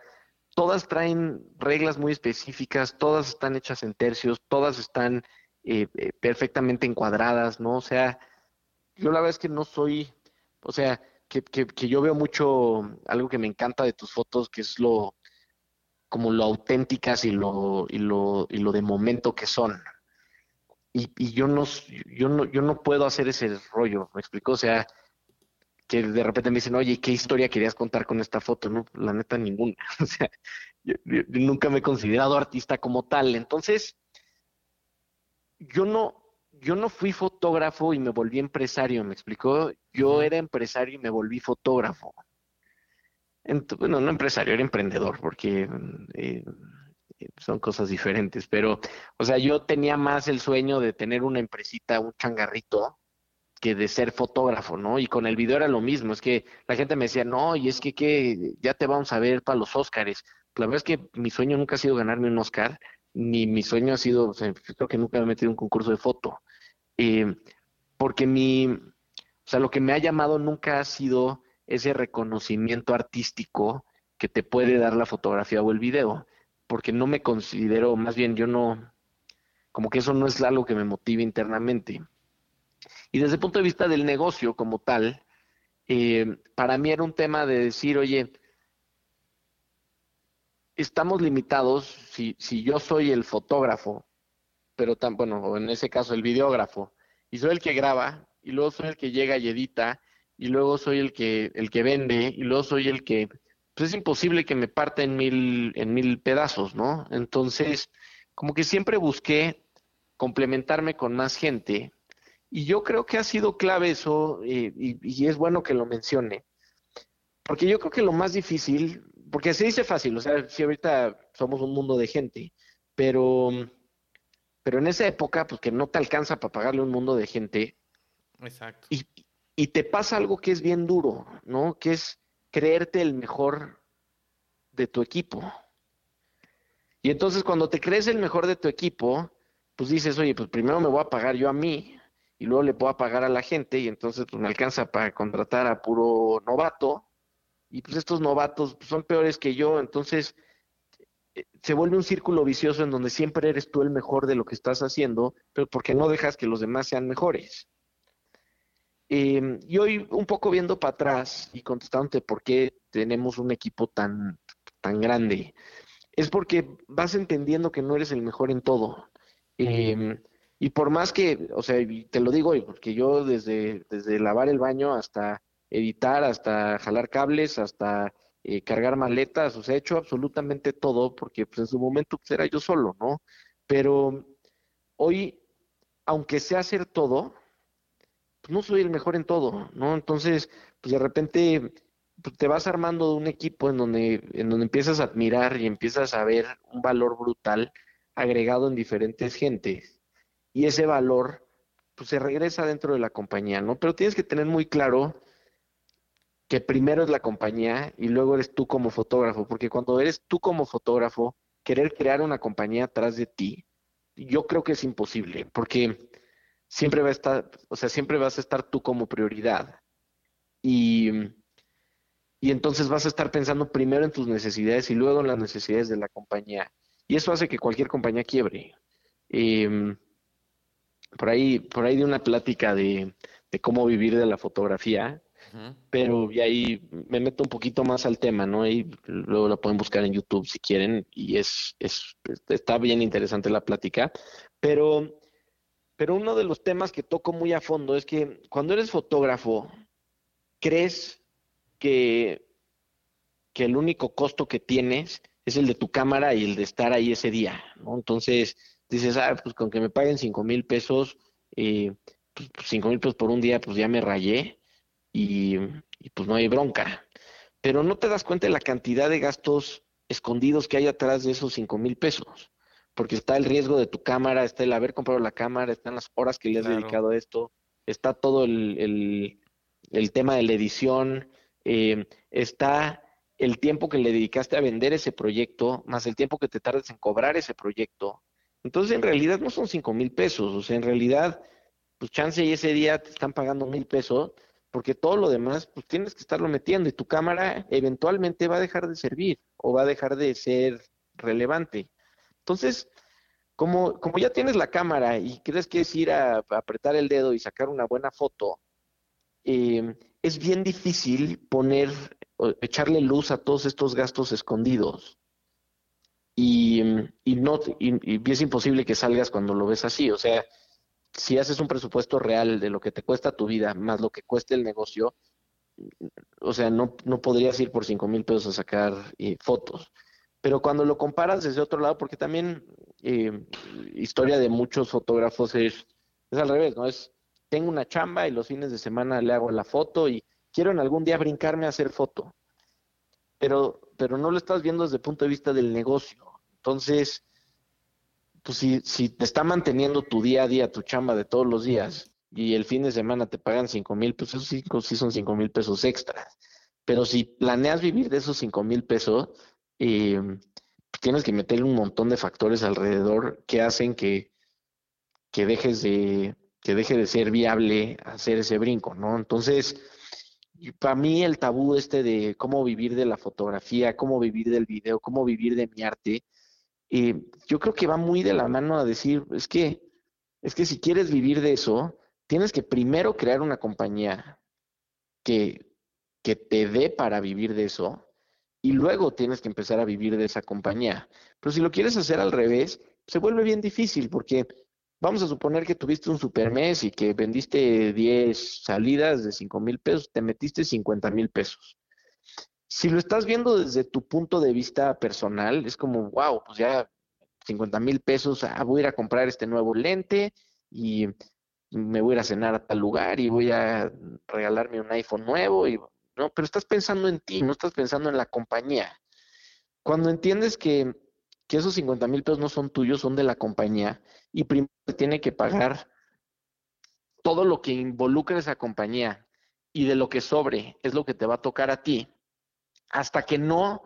todas traen reglas muy específicas, todas están hechas en tercios, todas están eh, eh, perfectamente encuadradas, ¿no? O sea, yo la verdad es que no soy, o sea, que, que, que, yo veo mucho algo que me encanta de tus fotos, que es lo como lo auténticas y lo, y lo, y lo de momento que son. Y, y yo no, yo no, yo no puedo hacer ese rollo, ¿me explico? O sea, que de repente me dicen, oye, ¿qué historia querías contar con esta foto? No, la neta, ninguna. O sea, yo, nunca me he considerado artista como tal. Entonces, yo no, yo no fui fotógrafo y me volví empresario, ¿me explicó? Yo era empresario y me volví fotógrafo. bueno, no empresario, era emprendedor, porque eh, son cosas diferentes, pero, o sea, yo tenía más el sueño de tener una empresita, un changarrito, que de ser fotógrafo, ¿no? Y con el video era lo mismo, es que la gente me decía, no, y es que, que ya te vamos a ver para los Óscares. La verdad es que mi sueño nunca ha sido ganarme un Oscar, ni mi sueño ha sido, o sea, creo que nunca me he metido en un concurso de foto. Eh, porque mi, o sea, lo que me ha llamado nunca ha sido ese reconocimiento artístico que te puede dar la fotografía o el video, porque no me considero, más bien yo no, como que eso no es algo que me motive internamente. Y desde el punto de vista del negocio como tal, eh, para mí era un tema de decir, oye, estamos limitados, si, si yo soy el fotógrafo, pero tan, bueno, en ese caso el videógrafo, y soy el que graba, y luego soy el que llega y edita, y luego soy el que, el que vende, y luego soy el que, pues es imposible que me parta en mil, en mil pedazos, ¿no? Entonces, como que siempre busqué complementarme con más gente, y yo creo que ha sido clave eso, eh, y, es bueno que lo mencione, porque yo creo que lo más difícil, porque se dice fácil, o sea, si ahorita somos un mundo de gente, pero, pero en esa época, pues que no te alcanza para pagarle un mundo de gente. Exacto. Y, y te pasa algo que es bien duro, ¿no? Que es creerte el mejor de tu equipo. Y entonces cuando te crees el mejor de tu equipo, pues dices, oye, pues primero me voy a pagar yo a mí, y luego le puedo pagar a la gente y entonces pues me alcanza para contratar a puro novato y pues estos novatos pues, son peores que yo, entonces eh, se vuelve un círculo vicioso en donde siempre eres tú el mejor de lo que estás haciendo, pero porque no dejas que los demás sean mejores. Em, y hoy un poco viendo para atrás y contestándote por qué tenemos un equipo tan, tan grande, es porque vas entendiendo que no eres el mejor en todo. Eh, y por más que, o sea, te lo digo porque yo desde, desde lavar el baño hasta editar, hasta jalar cables, hasta eh, cargar maletas, o sea, he hecho absolutamente todo, porque pues, en su momento pues, era yo solo, ¿no? Pero hoy, aunque sé hacer todo, pues no soy el mejor en todo, ¿no? Entonces, pues de repente pues, te vas armando un equipo en donde, en donde empiezas a admirar y empiezas a ver un valor brutal agregado en diferentes gentes y ese valor pues se regresa dentro de la compañía, ¿no? Pero tienes que tener muy claro que primero es la compañía y luego eres tú como fotógrafo, porque cuando eres tú como fotógrafo, querer crear una compañía atrás de ti, yo creo que es imposible, porque siempre va a estar, o sea, siempre vas a estar tú como prioridad. Y, y entonces vas a estar pensando primero en tus necesidades y luego en las necesidades de la compañía. Y eso hace que cualquier compañía quiebre. Eh, por ahí, por ahí de una plática de, cómo vivir de la fotografía, pero y ahí me meto un poquito más al tema, ¿no? Y luego la pueden buscar en YouTube si quieren, y es, es está bien interesante la plática, pero, pero uno de los temas que toco muy a fondo es que cuando eres fotógrafo, crees que, que el único costo que tienes es el de tu cámara y el de estar ahí ese día, ¿no? Entonces, dices, ah, pues con que me paguen cinco mil pesos, eh, pues, cinco mil pesos por un día, pues ya me rayé y, pues no hay bronca. Pero no te das cuenta de la cantidad de gastos escondidos que hay atrás de esos cinco mil pesos. Porque está el riesgo de tu cámara, está el haber comprado la cámara, están las horas que le has dedicado a esto, está todo el, el, tema de la edición, eh, está el tiempo que le dedicaste a vender ese proyecto, más el tiempo que te tardes en cobrar ese proyecto, entonces, en realidad no son cinco mil pesos, o sea, en realidad, pues chance y ese día te están pagando mil pesos, porque todo lo demás, pues tienes que estarlo metiendo y tu cámara eventualmente va a dejar de servir o va a dejar de ser relevante. Entonces, como, como ya tienes la cámara y crees que es ir a, apretar el dedo y sacar una buena foto, eh, es bien difícil poner, echarle luz a todos estos gastos escondidos y, y no y, es imposible que salgas cuando lo ves así. O sea, si haces un presupuesto real de lo que te cuesta tu vida más lo que cueste el negocio, o sea, no, no podrías ir por cinco mil pesos a sacar eh, fotos. Pero cuando lo comparas desde otro lado, porque también eh, historia de muchos fotógrafos es, es al revés, ¿no? Es, tengo una chamba y los fines de semana le hago la foto y quiero en algún día brincarme a hacer foto. Pero, pero no lo estás viendo desde el punto de vista del negocio. Entonces, pues si, si te está manteniendo tu día a día, tu chamba de todos los días, y el fin de semana te pagan cinco mil, pues esos cinco, sí son cinco mil pesos extras. Pero si planeas vivir de esos cinco mil pesos, eh, tienes que meter un montón de factores alrededor que hacen que, que dejes de que deje de ser viable hacer ese brinco, ¿no? Entonces, para mí el tabú este de cómo vivir de la fotografía, cómo vivir del video, cómo vivir de mi arte, eh, yo creo que va muy de la mano a decir, es que, es que si quieres vivir de eso, tienes que primero crear una compañía que, que te dé para vivir de eso y luego tienes que empezar a vivir de esa compañía. Pero si lo quieres hacer al revés, se vuelve bien difícil porque vamos a suponer que tuviste un super mes y que vendiste 10 salidas de 5 mil pesos, te metiste 50 mil pesos. Si lo estás viendo desde tu punto de vista personal, es como, wow, pues ya 50 mil pesos, ah, voy a ir a comprar este nuevo lente y me voy a ir a cenar a tal lugar y voy a regalarme un iPhone nuevo y no, pero estás pensando en ti, no estás pensando en la compañía. Cuando entiendes que, que esos 50 mil pesos no son tuyos, son de la compañía, y primero tiene que pagar todo lo que involucra esa compañía y de lo que sobre es lo que te va a tocar a ti, hasta que no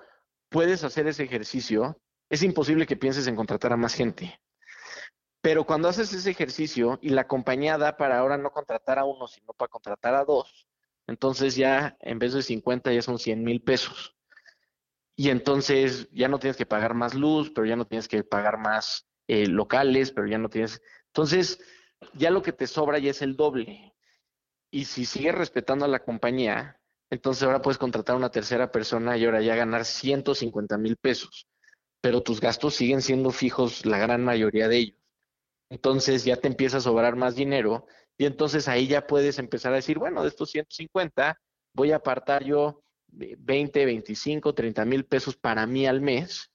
puedes hacer ese ejercicio, es imposible que pienses en contratar a más gente. Pero cuando haces ese ejercicio y la compañía da para ahora no contratar a uno, sino para contratar a dos, entonces ya en vez de 50 ya son 100 mil pesos. Y entonces ya no tienes que pagar más luz, pero ya no tienes que pagar más eh, locales, pero ya no tienes... Entonces ya lo que te sobra ya es el doble. Y si sigues respetando a la compañía, entonces ahora puedes contratar a una tercera persona y ahora ya ganar 150 mil pesos. Pero tus gastos siguen siendo fijos la gran mayoría de ellos. Entonces ya te empieza a sobrar más dinero y entonces ahí ya puedes empezar a decir, bueno, de estos 150 voy a apartar yo 20, 25, 30 mil pesos para mí al mes,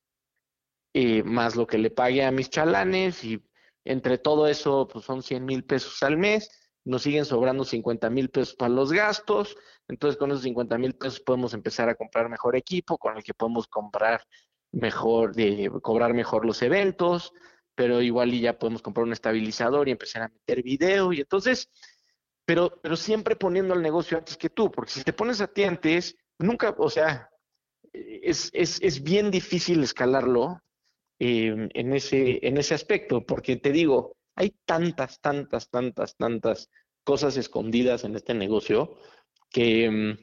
más lo que le pague a mis chalanes y entre todo eso pues son 100 mil pesos al mes, nos siguen sobrando 50 mil pesos para los gastos, entonces con esos 50 mil pesos podemos empezar a comprar mejor equipo con el que podemos comprar mejor, de cobrar mejor los eventos, pero igual y ya podemos comprar un estabilizador y empezar a meter video y entonces, pero, pero siempre poniendo el negocio antes que tú, porque si te pones a ti antes, nunca, o sea, es, es, es bien difícil escalarlo eh, en, ese, en ese aspecto, porque te digo, hay tantas, tantas, tantas, tantas cosas escondidas en este negocio que,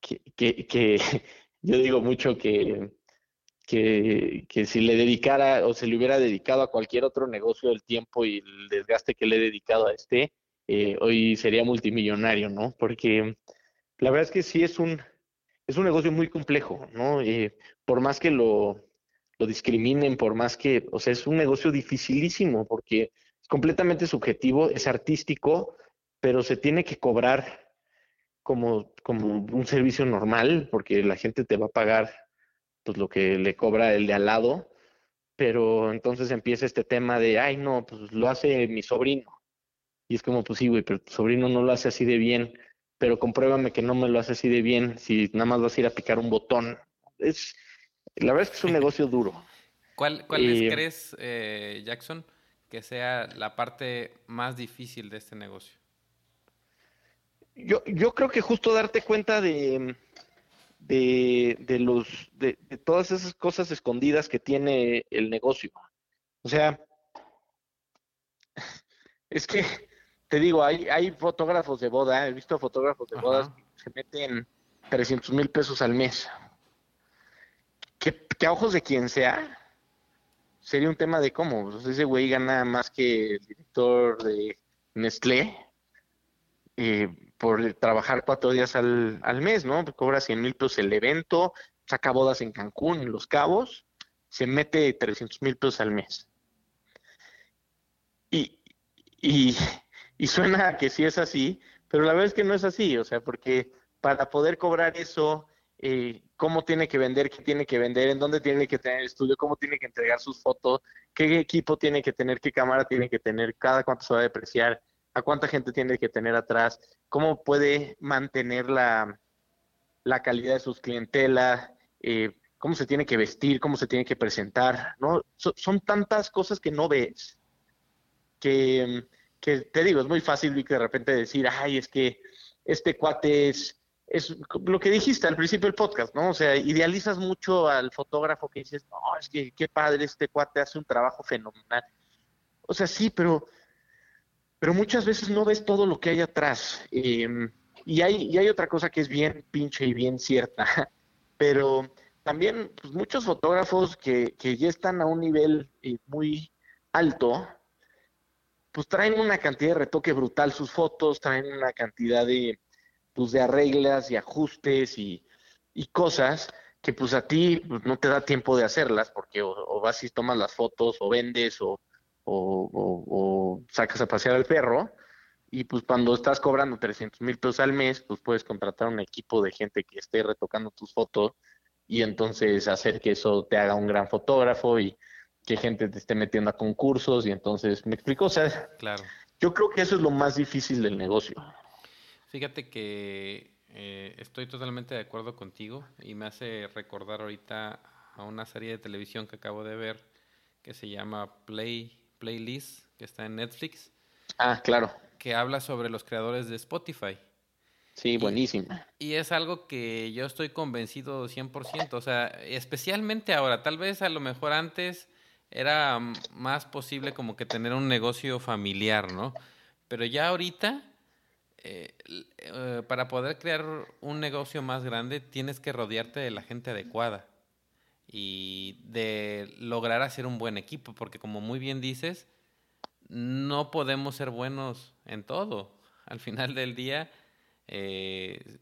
que, que yo digo mucho que que, que, si le dedicara o se le hubiera dedicado a cualquier otro negocio el tiempo y el desgaste que le he dedicado a este, eh, hoy sería multimillonario, ¿no? Porque la verdad es que sí es un, es un negocio muy complejo, ¿no? Eh, por más que lo, lo discriminen, por más que, o sea, es un negocio dificilísimo porque es completamente subjetivo, es artístico, pero se tiene que cobrar como, como un servicio normal porque la gente te va a pagar pues lo que le cobra el de al lado, pero entonces empieza este tema de, ay, no, pues lo hace mi sobrino. Y es como, pues sí, güey, pero tu sobrino no lo hace así de bien, pero compruébame que no me lo hace así de bien si nada más vas a ir a picar un botón. Es, la verdad es que es un negocio duro. ¿Cuál, cuál crees, eh, Jackson, que sea la parte más difícil de este negocio? Yo, yo creo que justo darte cuenta de, de, de los, de, todas esas cosas escondidas que tiene el negocio. O sea, es que, te digo, hay, hay fotógrafos de boda, he visto fotógrafos de bodas que se meten 300 mil pesos al mes. Que, que, a ojos de quien sea, sería un tema de cómo. ese güey gana más que el director de Nestlé. Eh, por trabajar cuatro días al, al mes, ¿no? Cobra 100 mil pesos el evento, saca bodas en Cancún, en Los Cabos, se mete 300 mil pesos al mes. Y, y, y suena que sí es así, pero la verdad es que no es así, o sea, porque para poder cobrar eso, eh, cómo tiene que vender, qué tiene que vender, en dónde tiene que tener el estudio, cómo tiene que entregar sus fotos, qué equipo tiene que tener, qué cámara tiene que tener, cada cuánto se va a depreciar, a cuánta gente tiene que tener atrás, cómo puede mantener la, la calidad de sus clientela, eh, cómo se tiene que vestir, cómo se tiene que presentar, ¿no? son tantas cosas que no ves que, que, te digo, es muy fácil de repente decir, ay, es que este cuate es, es lo que dijiste al principio del podcast, ¿no? O sea, idealizas mucho al fotógrafo que dices, no, es que qué padre, este cuate hace un trabajo fenomenal. O sea, sí, pero pero muchas veces no ves todo lo que hay atrás. Em, Y hay, y hay otra cosa que es bien pinche y bien cierta, pero también pues, muchos fotógrafos que, que, ya están a un nivel eh, muy alto, pues traen una cantidad de retoque brutal sus fotos, traen una cantidad de, pues, de arreglas y ajustes y, y cosas que pues a ti pues, no te da tiempo de hacerlas porque o, vas y tomas las fotos o vendes o, o, sacas a pasear al perro y pues cuando estás cobrando 300 mil pesos al mes pues puedes contratar un equipo de gente que esté retocando tus fotos y entonces hacer que eso te haga un gran fotógrafo y que gente te esté metiendo a concursos y entonces me explico, o sea, claro. yo creo que eso es lo más difícil del negocio. Fíjate que eh, estoy totalmente de acuerdo contigo y me hace recordar ahorita a una serie de televisión que acabo de ver que se llama Play Playlist, que está en Netflix. Ah, claro. Que habla sobre los creadores de Spotify. Sí, buenísima. Y, es algo que yo estoy convencido 100%, o sea, especialmente ahora, tal vez a lo mejor antes era más posible como que tener un negocio familiar, ¿no? Pero ya ahorita eh, eh, para poder crear un negocio más grande tienes que rodearte de la gente adecuada y de lograr hacer un buen equipo, porque como muy bien dices, no podemos ser buenos en todo. Al final del día, eh,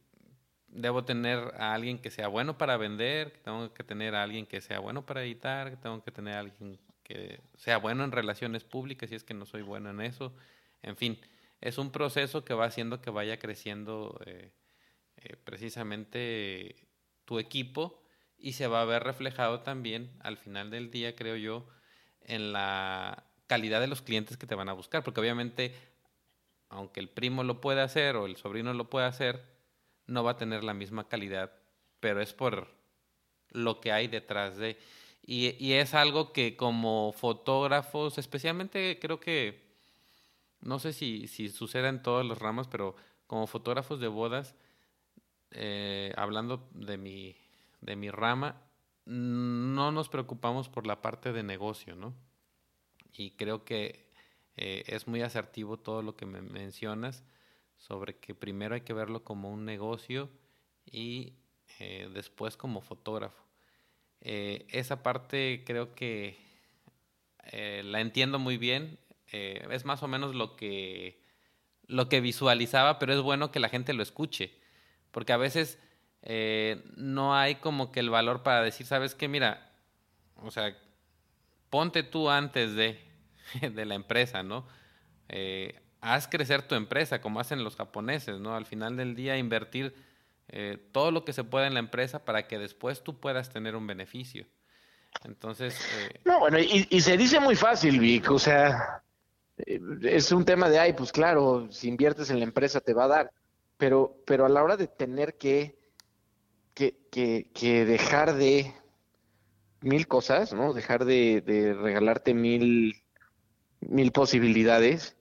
debo tener a alguien que sea bueno para vender, tengo que tener a alguien que sea bueno para editar, tengo que tener a alguien que sea bueno en relaciones públicas, si es que no soy bueno en eso, en fin es un proceso que va haciendo que vaya creciendo eh, eh, precisamente tu equipo y se va a ver reflejado también al final del día, creo yo, en la calidad de los clientes que te van a buscar, porque obviamente, aunque el primo lo pueda hacer o el sobrino lo pueda hacer, no va a tener la misma calidad, pero es por lo que hay detrás de... Y, y es algo que como fotógrafos, especialmente creo que no sé si, si sucede en todas las ramas, pero como fotógrafos de bodas, eh, hablando de mi, de mi rama, no nos preocupamos por la parte de negocio, ¿no? Y creo que eh, es muy asertivo todo lo que me mencionas sobre que primero hay que verlo como un negocio y eh, después como fotógrafo. esa parte creo que la entiendo muy bien, eh, es más o menos lo que, lo que visualizaba, pero es bueno que la gente lo escuche, porque a veces eh, no hay como que el valor para decir, ¿sabes qué? Mira, o sea, ponte tú antes de, de la empresa, ¿no? Eh, haz crecer tu empresa como hacen los japoneses, ¿no? Al final del día invertir todo lo que se pueda en la empresa para que después tú puedas tener un beneficio. Entonces... no, bueno, y, se dice muy fácil, Vic, o sea, eh, es un tema de, ay, pues claro, si inviertes en la empresa te va a dar, pero, pero a la hora de tener que, que, que, dejar de mil cosas, ¿no? Dejar de, regalarte mil, mil posibilidades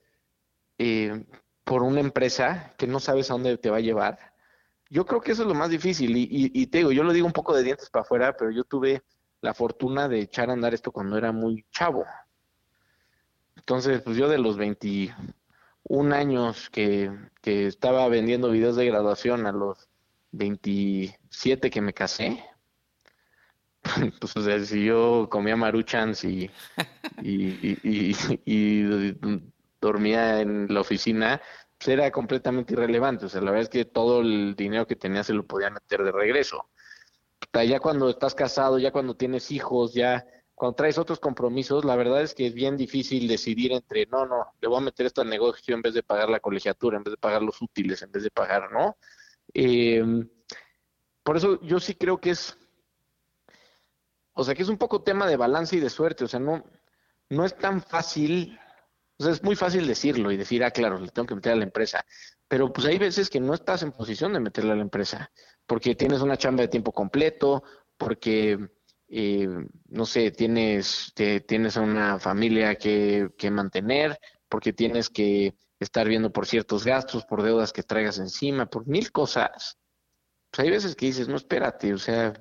eh, por una empresa que no sabes a dónde te va a llevar. Yo creo que eso es lo más difícil y, y te digo, yo lo digo un poco de dientes para afuera, pero yo tuve la fortuna de echar a andar esto cuando era muy chavo. Entonces, pues yo de los 21 años que, que estaba vendiendo videos de graduación a los 27 que me casé, pues o sea, si yo comía maruchans y, y, y, dormía en la oficina, pues era completamente irrelevante. O sea, la verdad es que todo el dinero que tenía se lo podía meter de regreso. Ya cuando estás casado, ya cuando tienes hijos, ya cuando traes otros compromisos, la verdad es que es bien difícil decidir entre, no, no, le voy a meter esto al negocio en vez de pagar la colegiatura, en vez de pagar los útiles, en vez de pagar, ¿no? Em, por eso yo sí creo que es, o sea, que es un poco tema de balance y de suerte, o sea, no, no es tan fácil, o sea, es muy fácil decirlo y decir, ah, claro, le tengo que meter a la empresa, pero pues hay veces que no estás en posición de meterle a la empresa, porque tienes una chamba de tiempo completo, porque eh, no sé, tienes, tienes una familia que, que mantener, porque tienes que estar viendo por ciertos gastos, por deudas que traigas encima, por mil cosas. Pues hay veces que dices, no, espérate, o sea,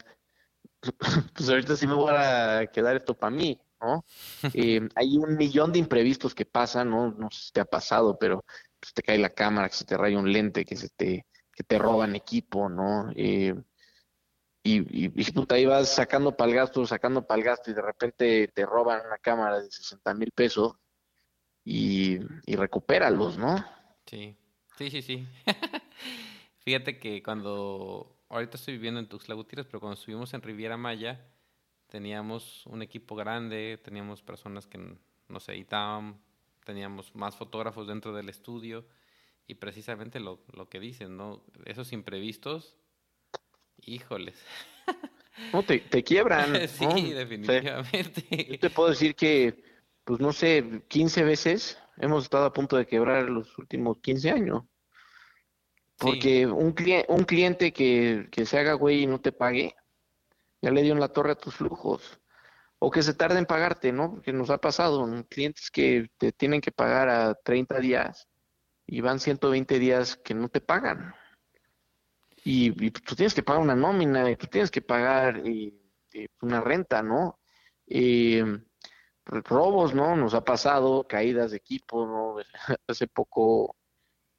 pues ahorita sí me voy a quedar esto para mí, Eh, hay un millón de imprevistos que pasan, ¿no? No sé si te ha pasado, pero pues te cae la cámara, que se te raya un lente, que se te que te roban equipo, ¿no? Eh, y, y, puta, ahí vas sacando para el gasto, sacando para el gasto y de repente te roban una cámara de 60 mil pesos y, y recupéralos, ¿no? Sí, sí, sí, sí. Fíjate que cuando, ahorita estoy viviendo en Tuxtla Gutiérrez, pero cuando estuvimos en Riviera Maya, teníamos un equipo grande, teníamos personas que nos editaban, teníamos más fotógrafos dentro del estudio y precisamente lo, lo que dicen, ¿no? Esos imprevistos Híjoles. No, te, quiebran. sí, definitivamente. Yo te puedo decir que, pues no sé, 15 veces hemos estado a punto de quebrar los últimos 15 años. Porque un, cliente, un cliente que, que se haga güey y no te pague, ya le dio en la torre a tus flujos. O que se tarde en pagarte, ¿no? Porque nos ha pasado, clientes que te tienen que pagar a 30 días y van 120 días que no te pagan y, tú tienes que pagar una nómina, y tú tienes que pagar una renta, ¿no? robos, ¿no? Nos ha pasado, caídas de equipo, ¿no? Hace poco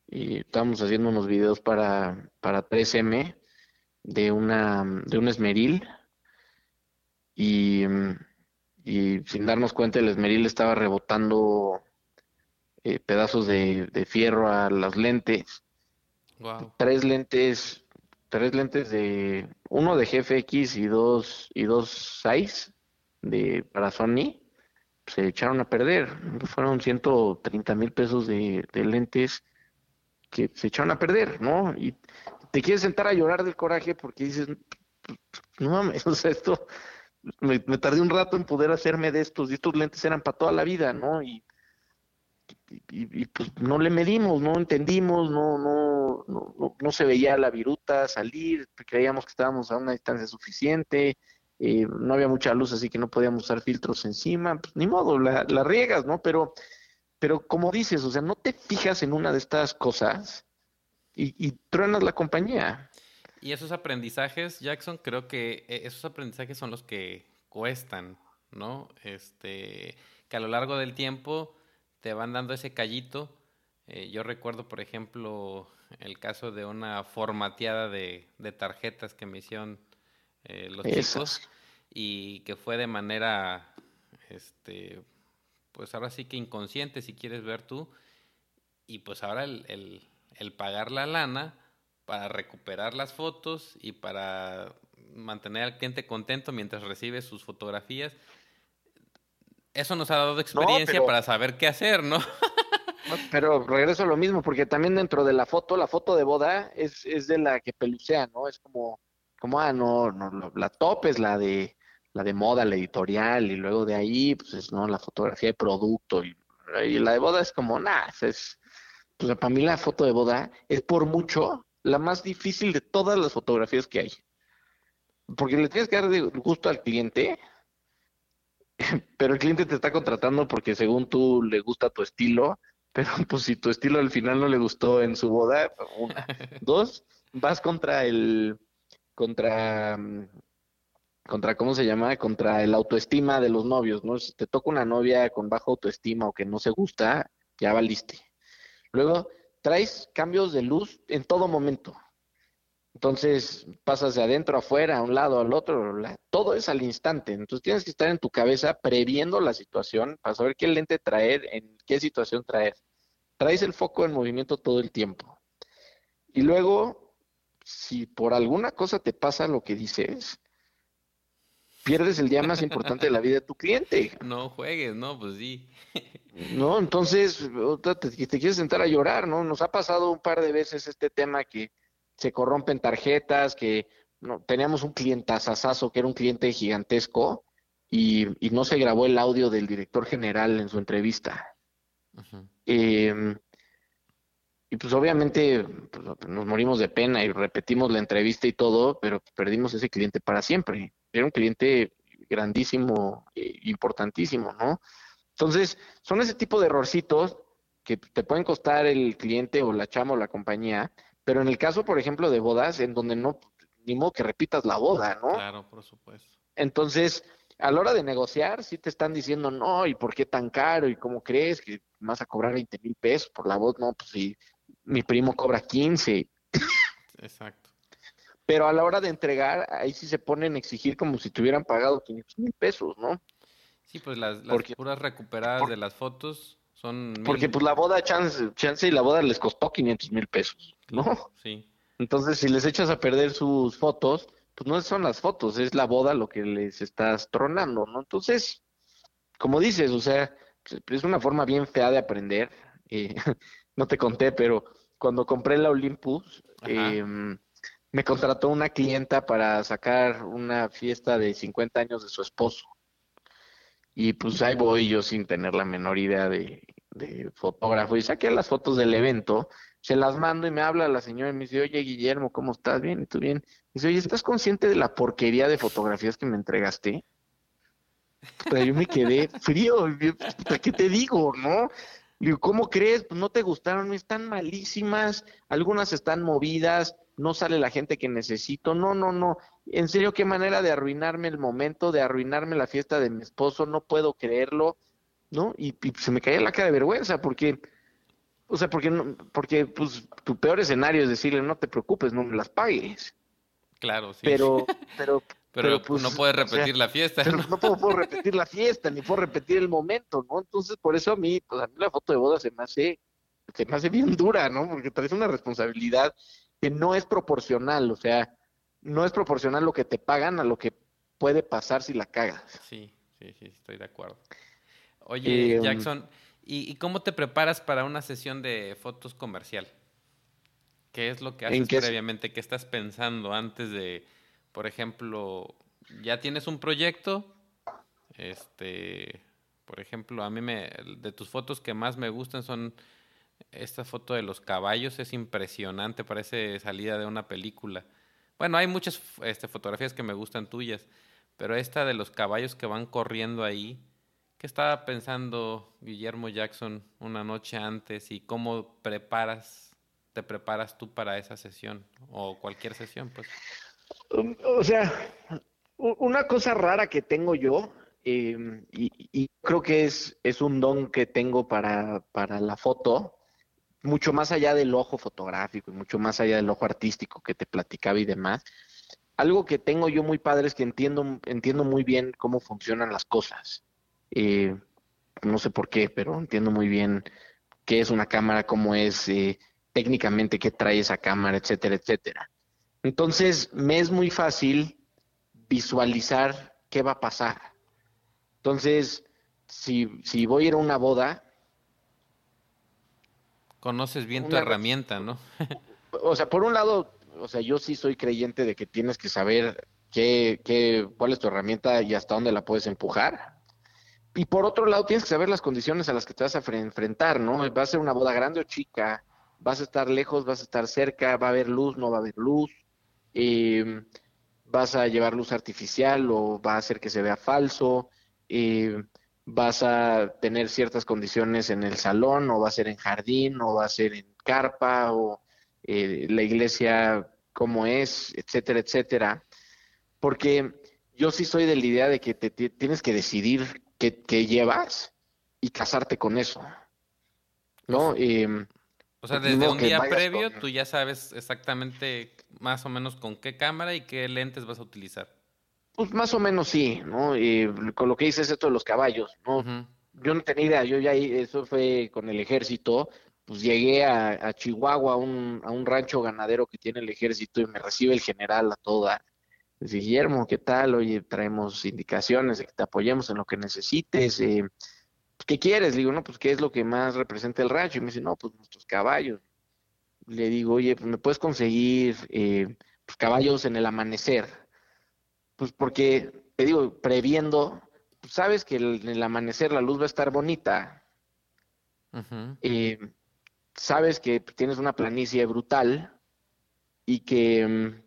estábamos haciendo unos videos para, para 3M de una, de un esmeril y, y sin darnos cuenta el esmeril estaba rebotando eh, pedazos de, de, fierro a las lentes. Tres lentes tres lentes de uno de GFX y dos y dos size de para Sony se echaron a perder. Fueron 130 mil pesos de, lentes que se echaron a perder no y te quieres sentar a llorar del coraje porque dices no mames o sea esto me, tardé un rato en poder hacerme de estos y estos lentes eran para toda la vida no y y, pues no le medimos, no entendimos, no, no, no, no, se veía la viruta salir, creíamos que estábamos a una distancia suficiente, eh, no había mucha luz, así que no podíamos usar filtros encima, pues ni modo, la, la riegas, ¿no? Pero, pero como dices, o sea, no te fijas en una de estas cosas y, y truenas la compañía. Y esos aprendizajes, Jackson, creo que eh, esos aprendizajes son los que cuestan, ¿no? Este, que a lo largo del tiempo te van dando ese callito. Eh, yo recuerdo, por ejemplo, el caso de una formateada de, tarjetas que me hicieron eh, los chicos y que fue de manera, este, pues ahora sí que inconsciente, si quieres ver tú. Y pues ahora el, el pagar la lana para recuperar las fotos y para mantener al cliente contento mientras recibe sus fotografías, eso nos ha dado experiencia para saber qué hacer, ¿no? pero regreso a lo mismo, porque también dentro de la foto, la foto de boda es, es de la que pelucea, ¿no? Es como, como ah, no, no, la top es la de la de moda, la editorial, y luego de ahí, pues es, ¿no? La fotografía de producto, y, la de boda es como, nada, es, pues para mí la foto de boda es por mucho la más difícil de todas las fotografías que hay. Porque le tienes que dar de gusto al cliente, pero el cliente te está contratando porque según tú le gusta tu estilo, pero pues si tu estilo al final no le gustó en su boda, una. Dos, vas contra el, contra, contra, ¿cómo se llama? Contra el autoestima de los novios, ¿no? Si te toca una novia con baja autoestima o que no se gusta, ya valiste. Luego, traes cambios de luz en todo momento. Entonces pasas de adentro afuera, a un lado, al otro, todo es al instante. Entonces tienes que estar en tu cabeza previendo la situación para saber qué lente traer, en qué situación traer. Traes el foco en movimiento todo el tiempo. Y luego, si por alguna cosa te pasa lo que dices, pierdes el día más importante de la vida de tu cliente. No juegues, no, pues sí. no, entonces te, te quieres sentar a llorar, ¿no? Nos ha pasado un par de veces este tema que se corrompen tarjetas, que no, teníamos un clientazazazo que era un cliente gigantesco y, no se grabó el audio del director general en su entrevista. Em, y pues obviamente pues, nos morimos de pena y repetimos la entrevista y todo, pero perdimos ese cliente para siempre. Era un cliente grandísimo, e importantísimo, ¿no? Entonces, son ese tipo de errorcitos que te pueden costar el cliente o la chama o la compañía, pero en el caso, por ejemplo, de bodas, en donde no, ni modo que repitas la boda, ¿no? Claro, por supuesto. Entonces, a la hora de negociar, sí te están diciendo, no, ¿y por qué tan caro? ¿Y cómo crees que vas a cobrar 20 mil pesos por la voz? No, pues si mi primo cobra 15. Exacto. Pero a la hora de entregar, ahí sí se ponen a exigir como si te hubieran pagado 500 mil pesos, ¿no? Sí, pues las, las Porque- puras recuperadas por- de las fotos son... mil- Porque pues la boda, chance, chance y la boda les costó 500 mil pesos, ¿no? Sí, Entonces, si les echas a perder sus fotos, pues no son las fotos, es la boda lo que les estás tronando, ¿no? Entonces, como dices, o sea, es una forma bien fea de aprender. eh, no te conté, pero cuando compré la Olympus, em, me contrató una clienta para sacar una fiesta de 50 años de su esposo. Y pues ahí voy yo sin tener la menor idea de, de fotógrafo. Y saqué las fotos del evento, se las mando y me habla la señora y me dice, oye Guillermo, ¿cómo estás? Bien, ¿y tú bien? Dice, oye, ¿estás consciente de la porquería de fotografías que me entregaste? Puta, yo me quedé frío, y ¿qué te digo, no? Digo, ¿cómo crees? Pues no te gustaron, están malísimas, algunas están movidas, no sale la gente que necesito, no, no, no. En serio, qué manera de arruinarme el momento, de arruinarme la fiesta de mi esposo, no puedo creerlo, ¿no? Y, y se me caía la cara de vergüenza porque, o sea, porque, no- porque pues tu peor escenario es decirle, no te preocupes, no me las pagues. claro, sí. Pero, pero, pero, pues, no puedes o sea, repetir la fiesta, pero ¿no? no puedo, puedo repetir la fiesta, ni puedo repetir el momento, ¿no? Entonces, por eso a mí, pues a mí la foto de boda se me hace, se me hace bien dura, ¿no? Porque traes una responsabilidad que no es proporcional, o sea, no es proporcional lo que te pagan a lo que puede pasar si la cagas. Sí, sí, sí, estoy de acuerdo. Oye, Eh, Jackson, ¿y, y cómo te preparas para una sesión de fotos comercial? ¿Qué es lo que ¿En haces qué previamente? ¿Qué estás pensando antes de, por ejemplo, ya tienes un proyecto? Este, por ejemplo, a mí me, de tus fotos que más me gustan son esta foto de los caballos, es impresionante, parece salida de una película. Bueno, hay muchas este, fotografías que me gustan tuyas, pero esta de los caballos que van corriendo ahí, ¿qué estaba pensando Guillermo Jackson una noche antes y cómo preparas, te preparas tú para esa sesión o cualquier sesión, pues? Um, O sea, una cosa rara que tengo yo, eh, y, y creo que es, es un don que tengo para, para la foto, mucho más allá del ojo fotográfico y mucho más allá del ojo artístico que te platicaba y demás. Algo que tengo yo muy padre es que entiendo, entiendo muy bien cómo funcionan las cosas. Eh, no sé por qué, pero entiendo muy bien qué es una cámara, cómo es eh, técnicamente, qué trae esa cámara, etcétera, etcétera. Entonces, me es muy fácil visualizar qué va a pasar. Entonces, si, si voy a ir a una boda, Conoces bien tu herramienta, ¿no? o sea, por un lado, o sea, yo sí soy creyente de que tienes que saber qué, qué, cuál es tu herramienta y hasta dónde la puedes empujar. Y por otro lado, tienes que saber las condiciones a las que te vas a fre- enfrentar, ¿no? Va a ser una boda grande o chica, vas a estar lejos, vas a estar cerca, va a haber luz, no va a haber luz, eh, vas a llevar luz artificial o va a hacer que se vea falso, eh, vas a tener ciertas condiciones en el salón o va a ser en jardín o va a ser en carpa o eh, la iglesia cómo es, etcétera, etcétera. Porque yo sí soy de la idea de que te, ti- tienes que decidir qué, qué llevas y casarte con eso. ¿No? Em, O sea, desde un día previo con- tú ya sabes exactamente más o menos con qué cámara y qué lentes vas a utilizar. Pues más o menos sí, ¿no? Con lo que dices esto de los caballos, ¿no? Yo no tenía idea, yo ya, eso fue con el ejército, pues llegué a, a Chihuahua, a un, a un rancho ganadero que tiene el ejército y me recibe el general a toda. Dice, Guillermo, ¿qué tal? Oye, traemos indicaciones de que te apoyemos en lo que necesites. eh, ¿Qué quieres? Le digo, no, pues, ¿qué es lo que más representa el rancho? Y me dice, no, pues, nuestros caballos. Le digo, oye, pues, ¿me puedes conseguir eh, pues, caballos en el amanecer? Pues, porque, te digo, previendo, pues, sabes que el- en el amanecer la luz va a estar bonita, eh, sabes que tienes una planicie brutal y que, mm,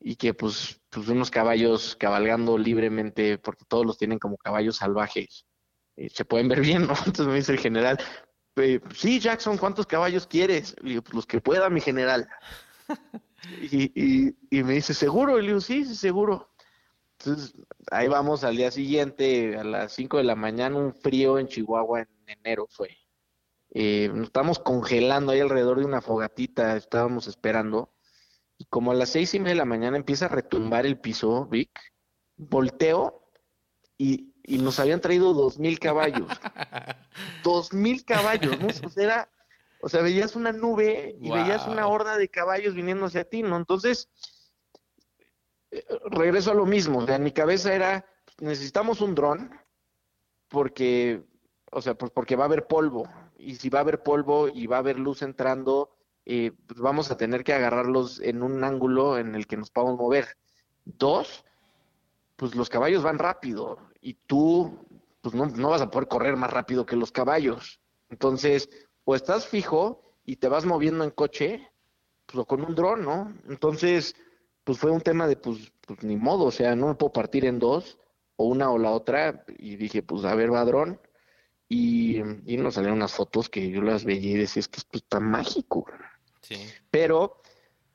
y que pues, pues unos caballos cabalgando libremente, porque todos los tienen como caballos salvajes, eh, se pueden ver bien, ¿no? Entonces me dice el general, eh, sí, Jackson, ¿cuántos caballos quieres? Le digo, pues los que pueda, mi general. Y, y, y me dice, ¿seguro? Y le digo, sí, sí, seguro. Entonces, ahí vamos al día siguiente, a las 5 de la mañana, un frío en Chihuahua en enero fue. Eh, nos estábamos congelando ahí alrededor de una fogatita, estábamos esperando. Y como a las seis y media de la mañana empieza a retumbar el piso, Vic, volteo y, y nos habían traído dos mil caballos. dos mil caballos, ¿no? O sea, era, o sea, veías una nube y veías una horda de caballos viniendo hacia ti, ¿no? Entonces, regreso a lo mismo. O sea, en mi cabeza era, necesitamos un dron porque, o sea, pues porque va a haber polvo. Y si va a haber polvo y va a haber luz entrando, eh, pues vamos a tener que agarrarlos en un ángulo en el que nos podamos mover. Dos, pues los caballos van rápido y tú pues no, no vas a poder correr más rápido que los caballos. Entonces, o estás fijo y te vas moviendo en coche, pues o con un dron, ¿no? Entonces, pues fue un tema de, pues, pues ni modo, o sea, no me puedo partir en dos, o una o la otra, y dije, pues a ver, va dron, y, y nos salieron unas fotos que yo las veía y decía, es que esto está mágico. Sí. Pero,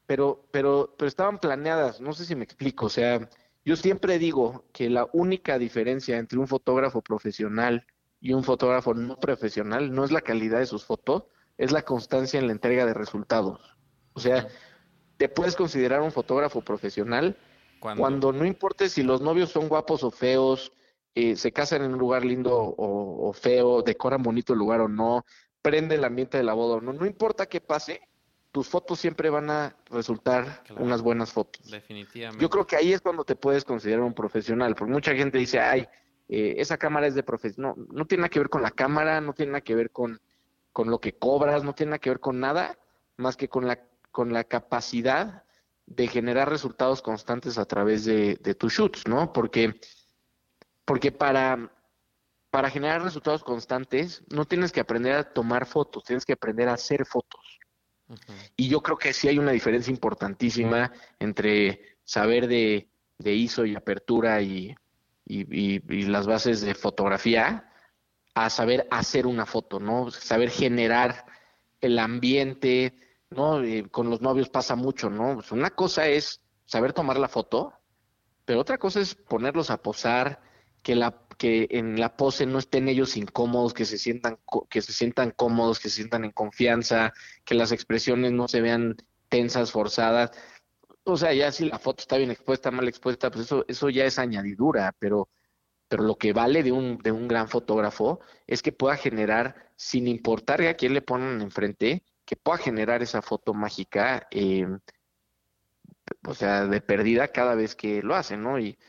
pero, pero, pero estaban planeadas, no sé si me explico, o sea, yo siempre digo que la única diferencia entre un fotógrafo profesional y un fotógrafo no profesional no es la calidad de sus fotos, es la constancia en la entrega de resultados. O sea, te puedes considerar un fotógrafo profesional cuando no importe si los novios son guapos o feos, eh, se casan en un lugar lindo o, feo, decoran bonito el lugar o no, prende el ambiente de la boda o no, no importa qué pase, tus fotos siempre van a resultar unas buenas fotos. Definitivamente. Yo creo que ahí es cuando te puedes considerar un profesional, porque mucha gente dice, ay, eh, esa cámara es de profesional. No, no tiene nada que ver con la cámara, no tiene nada que ver con, con lo que cobras, no tiene nada que ver con nada, más que con la, con la capacidad de generar resultados constantes a través de, de tus shoots, ¿no? Porque, porque para, para generar resultados constantes no tienes que aprender a tomar fotos, tienes que aprender a hacer fotos. Y yo creo que sí hay una diferencia importantísima entre saber de, ISO y apertura y, las bases de fotografía a saber hacer una foto, ¿no? Saber generar el ambiente, ¿no? Con los novios pasa mucho, ¿no? Pues una cosa es saber tomar la foto, pero otra cosa es ponerlos a posar, que la que en la pose no estén ellos incómodos, que se sientan que se sientan cómodos, que se sientan en confianza, que las expresiones no se vean tensas, forzadas. O sea, ya si la foto está bien expuesta, mal expuesta, pues eso eso ya es añadidura, pero pero lo que vale de un de un gran fotógrafo es que pueda generar sin importar a quién le ponen enfrente, que pueda generar esa foto mágica eh, o sea, de perdida cada vez que lo hace, ¿no? Y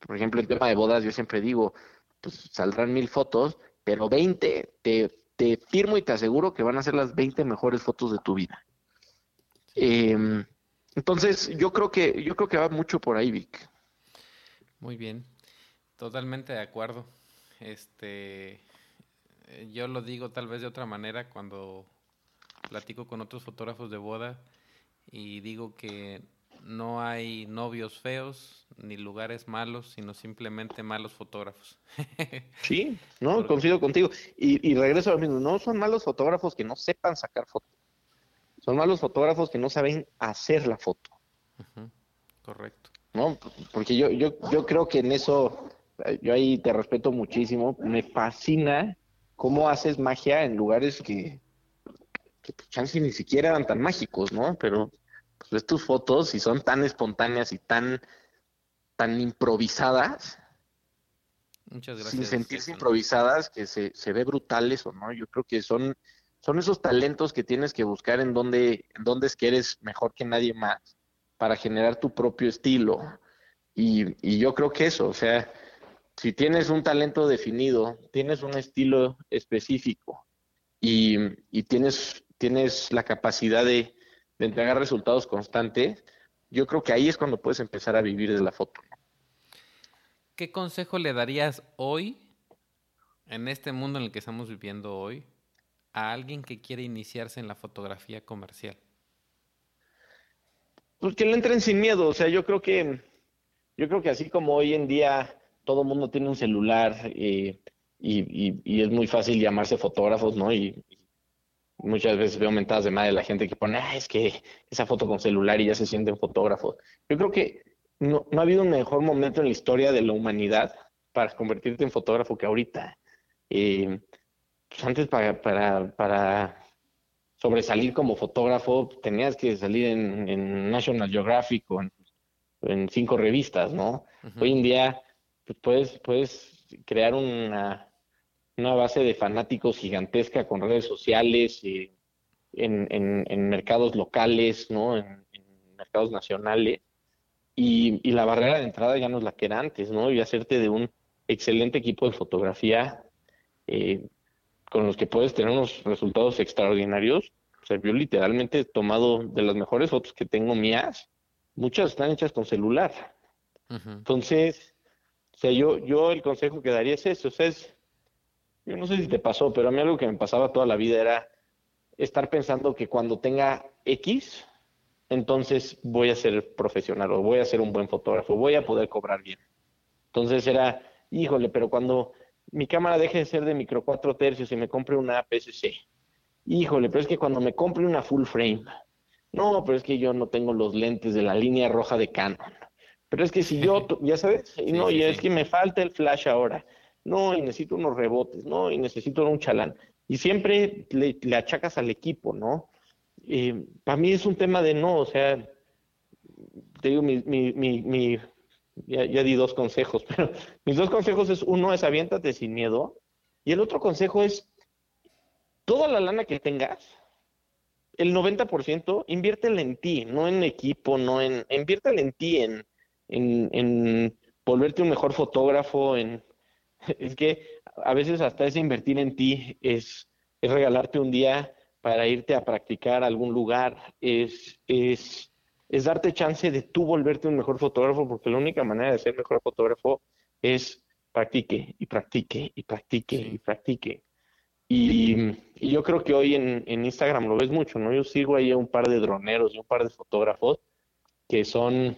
por ejemplo, en tema de bodas, yo siempre digo, pues saldrán mil fotos, pero 20, te, te firmo y te aseguro que van a ser las 20 mejores fotos de tu vida. Em, entonces, yo creo que, yo creo que va mucho por ahí, Vic. Muy bien, totalmente de acuerdo. Este, yo lo digo tal vez de otra manera cuando platico con otros fotógrafos de boda y digo que no hay novios feos ni lugares malos, sino simplemente malos fotógrafos. sí, no, coincido contigo. Y, regreso a lo mismo, no son malos fotógrafos que no sepan sacar fotos, son malos fotógrafos que no saben hacer la foto. Correcto. No, porque yo, yo, yo creo que en eso, yo ahí te respeto muchísimo, me fascina cómo haces magia en lugares que, que pues, ni siquiera eran tan mágicos, ¿no? Pero pues ves tus fotos y son tan espontáneas y tan, tan improvisadas. Muchas gracias. Sin sentirse improvisadas, que se, se ve brutal eso, ¿no? Yo creo que son, son esos talentos que tienes que buscar en donde, en donde es que eres mejor que nadie más para generar tu propio estilo. Y, y yo creo que eso, o sea, si tienes un talento definido, tienes un estilo específico y, y tienes, tienes la capacidad de, de entregar resultados constantes, yo creo que ahí es cuando puedes empezar a vivir de la foto. ¿Qué consejo le darías hoy, en este mundo en el que estamos viviendo hoy, a alguien que quiere iniciarse en la fotografía comercial? Pues que le entren sin miedo, o sea, yo creo que, yo creo que así como hoy en día todo el mundo tiene un celular eh, y, y, es muy fácil llamarse fotógrafos, ¿no? Y, muchas veces veo mentadas de madre de la gente que pone, ah, es que esa foto con celular y ya se sienten fotógrafos. Yo creo que no, no ha habido un mejor momento en la historia de la humanidad para convertirte en fotógrafo que ahorita. Eh, pues antes para, para, para, sobresalir como fotógrafo, tenías que salir en, National Geographic o en, cinco revistas, ¿no? Hoy en día pues, puedes, puedes crear una, una base de fanáticos gigantesca con redes sociales, eh, en, en, mercados locales, ¿no? En, mercados nacionales. Y, y, la barrera de entrada ya no es la que era antes, ¿no? Y hacerte de un excelente equipo de fotografía eh, con los que puedes tener unos resultados extraordinarios. O sea, yo literalmente he tomado de las mejores fotos que tengo mías, muchas están hechas con celular. Entonces, o sea, yo, yo el consejo que daría es eso, o sea, es, yo no sé si te pasó, pero a mí algo que me pasaba toda la vida era estar pensando que cuando tenga X, entonces voy a ser profesional o voy a ser un buen fotógrafo, voy a poder cobrar bien. Entonces era, híjole, pero cuando mi cámara deje de ser de micro 4 tercios y me compre una PSC, híjole, pero es que cuando me compre una full frame, no, pero es que yo no tengo los lentes de la línea roja de Canon. Pero es que si yo, ya sabes, y no, y es que me falta el flash ahora. No, y necesito unos rebotes, no, y necesito un chalán. Y siempre le, achacas al equipo, ¿no? Eh, para mí es un tema de no, o sea, te digo, mi, mi, mi, ya, ya, di dos consejos, pero mis dos consejos es, uno es aviéntate sin miedo, y el otro consejo es, toda la lana que tengas, el 90%, inviértela en ti, no en equipo, no en, inviértela en ti, en, en volverte un mejor fotógrafo, en, es que a veces hasta ese invertir en ti es, es regalarte un día para irte a practicar a algún lugar, es, es, es darte chance de tú volverte un mejor fotógrafo, porque la única manera de ser mejor fotógrafo es practique y practique y practique y practique. Y, yo creo que hoy en, en, Instagram lo ves mucho, ¿no? Yo sigo ahí a un par de droneros y un par de fotógrafos que son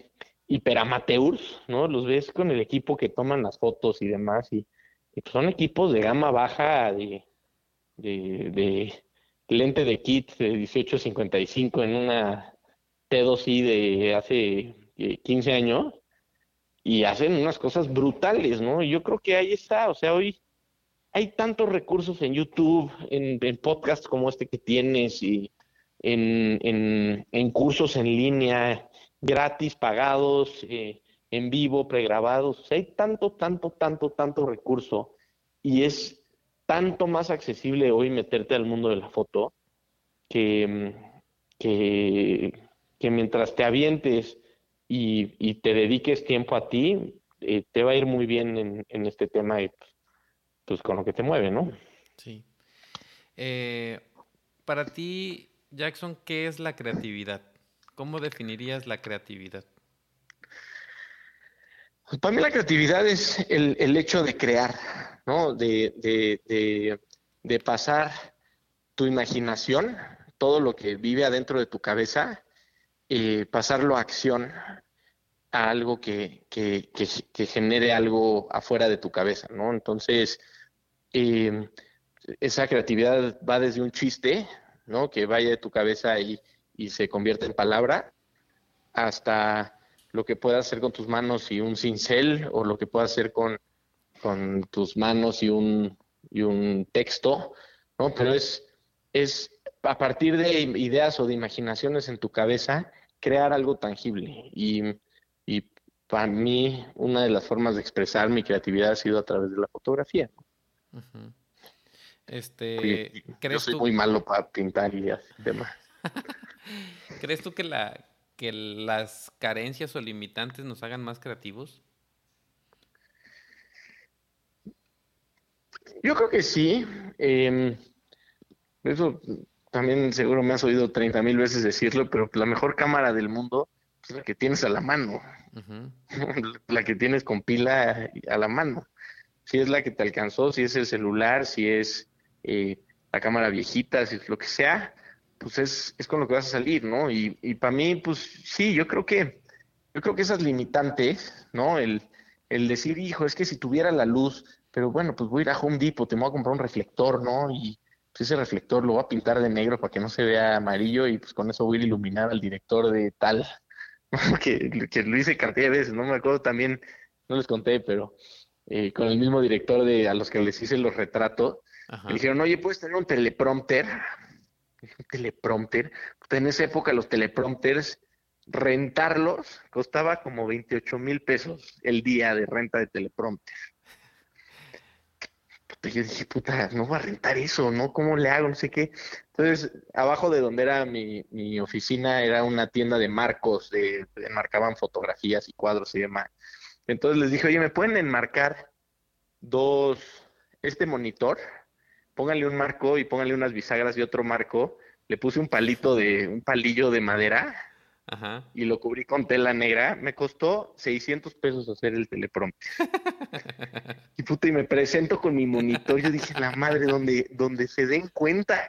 hiperamateurs, ¿no? Los ves con el equipo que toman las fotos y demás, y pues, son equipos de gama baja de, de, lente de kit de 1855 en una T2i de hace 15 años y hacen unas cosas brutales, ¿no? Y yo creo que ahí está, o sea, hoy hay tantos recursos en YouTube, en, en podcasts como este que tienes y en, en, en cursos en línea gratis, pagados, eh, en vivo, pregrabados. hay tanto, tanto, tanto, tanto recurso y es tanto más accesible hoy meterte al mundo de la foto que, que, mientras te avientes y, te dediques tiempo a ti, eh, te va a ir muy bien en, este tema y pues con lo que te mueve, ¿no? Sí. Eh, para ti, Jackson, ¿qué es la creatividad? ¿Cómo definirías la creatividad? Pues, para mí la creatividad es el, hecho de crear, ¿no? De, de, pasar tu imaginación, todo lo que vive adentro de tu cabeza, eh, pasarlo a acción, a algo que, que, que, genere algo afuera de tu cabeza, ¿no? Entonces, eh, esa creatividad va desde un chiste, ¿no? Que vaya de tu cabeza y, y se convierte en palabra, hasta lo que puedas hacer con tus manos y un cincel o lo que puedas hacer con, con tus manos y un, y un texto, ¿no? Pero es, es a partir de ideas o de imaginaciones en tu cabeza, crear algo tangible. Y, y para mí, una de las formas de expresar mi creatividad ha sido a través de la fotografía. Este, yo soy muy malo para pintar y demás. ¿Crees tú que la, que las carencias o limitantes nos hagan más creativos? Yo creo que sí. Em, eso también seguro me has oído 30 mil veces decirlo, pero la mejor cámara del mundo es la que tienes a la mano. la que tienes con pila a la mano. Si es la que te alcanzó, si es el celular, si es eh, la cámara viejita, si es lo que sea, pues es, es con lo que vas a salir, ¿no? Y, y para mí, pues sí, yo creo que, yo creo que esas limitantes, ¿no? El, el decir, hijo, es que si tuviera la luz, pero bueno, pues voy a ir a Home Depot, te voy a comprar un reflector, ¿no? Y pues ese reflector lo voy a pintar de negro para que no se vea amarillo y pues con eso voy a iluminar al director de tal, que, que lo hice cantidad de veces, no me acuerdo también, no les conté, pero eh, con el mismo director de a los que les hice los retratos, me dijeron, oye, ¿puedes tener un teleprompter? Teleprompter. En esa época los teleprompters, rentarlos costaba como 28 mil pesos el día de renta de teleprompter. yo dije, puta, no voy a rentar eso, ¿no? ¿Cómo le hago? No sé qué. Entonces, abajo de donde era mi, mi oficina era una tienda de marcos, de, enmarcaban fotografías y cuadros y demás. Entonces les dije, oye, ¿me pueden enmarcar dos, este monitor? Pónganle un marco y pónganle unas bisagras y otro marco. Le puse un palito de, un palillo de madera y lo cubrí con tela negra. Me costó 600 pesos hacer el teleprompter. y puta, y me presento con mi monitor. Yo dije, la madre, donde, donde se den cuenta.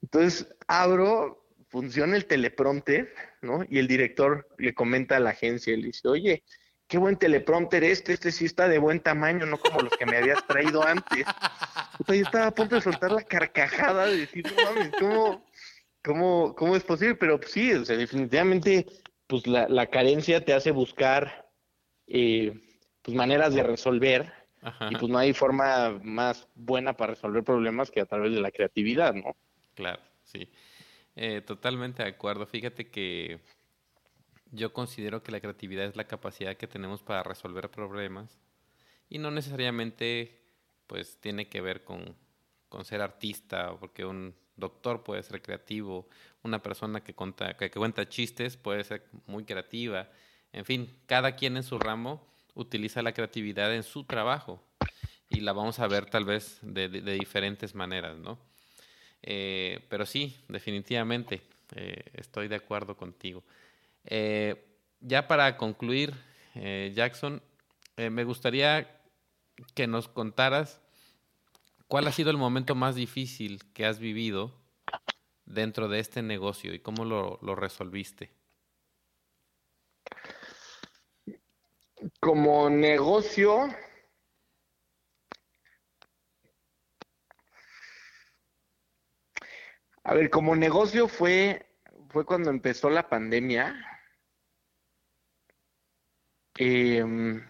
Entonces abro, funciona el teleprompter, ¿no? Y el director le comenta a la agencia, le dice, oye, qué buen teleprompter este, este sí está de buen tamaño, no como los que me habías traído antes. yo estaba a punto de soltar la carcajada de decir, no mames, ¿cómo, cómo, cómo es posible? Pero pues, sí, o sea, definitivamente, pues la, la carencia te hace buscar eh, pues maneras de resolver y pues no hay forma más buena para resolver problemas que a través de la creatividad, ¿no? Claro, sí. Eh, totalmente de acuerdo. Fíjate que yo considero que la creatividad es la capacidad que tenemos para resolver problemas y no necesariamente pues tiene que ver con, con ser artista, porque un doctor puede ser creativo, una persona que, cuenta, que cuenta chistes puede ser muy creativa, en fin, cada quien en su ramo utiliza la creatividad en su trabajo y la vamos a ver tal vez de, diferentes maneras, ¿no? Eh, pero sí, definitivamente, eh, estoy de acuerdo contigo. Eh, ya para concluir, Jackson, me gustaría que nos contaras cuál ha sido el momento más difícil que has vivido dentro de este negocio y cómo lo, lo resolviste. Como negocio, A ver, como negocio fue, fue cuando empezó la pandemia. Em,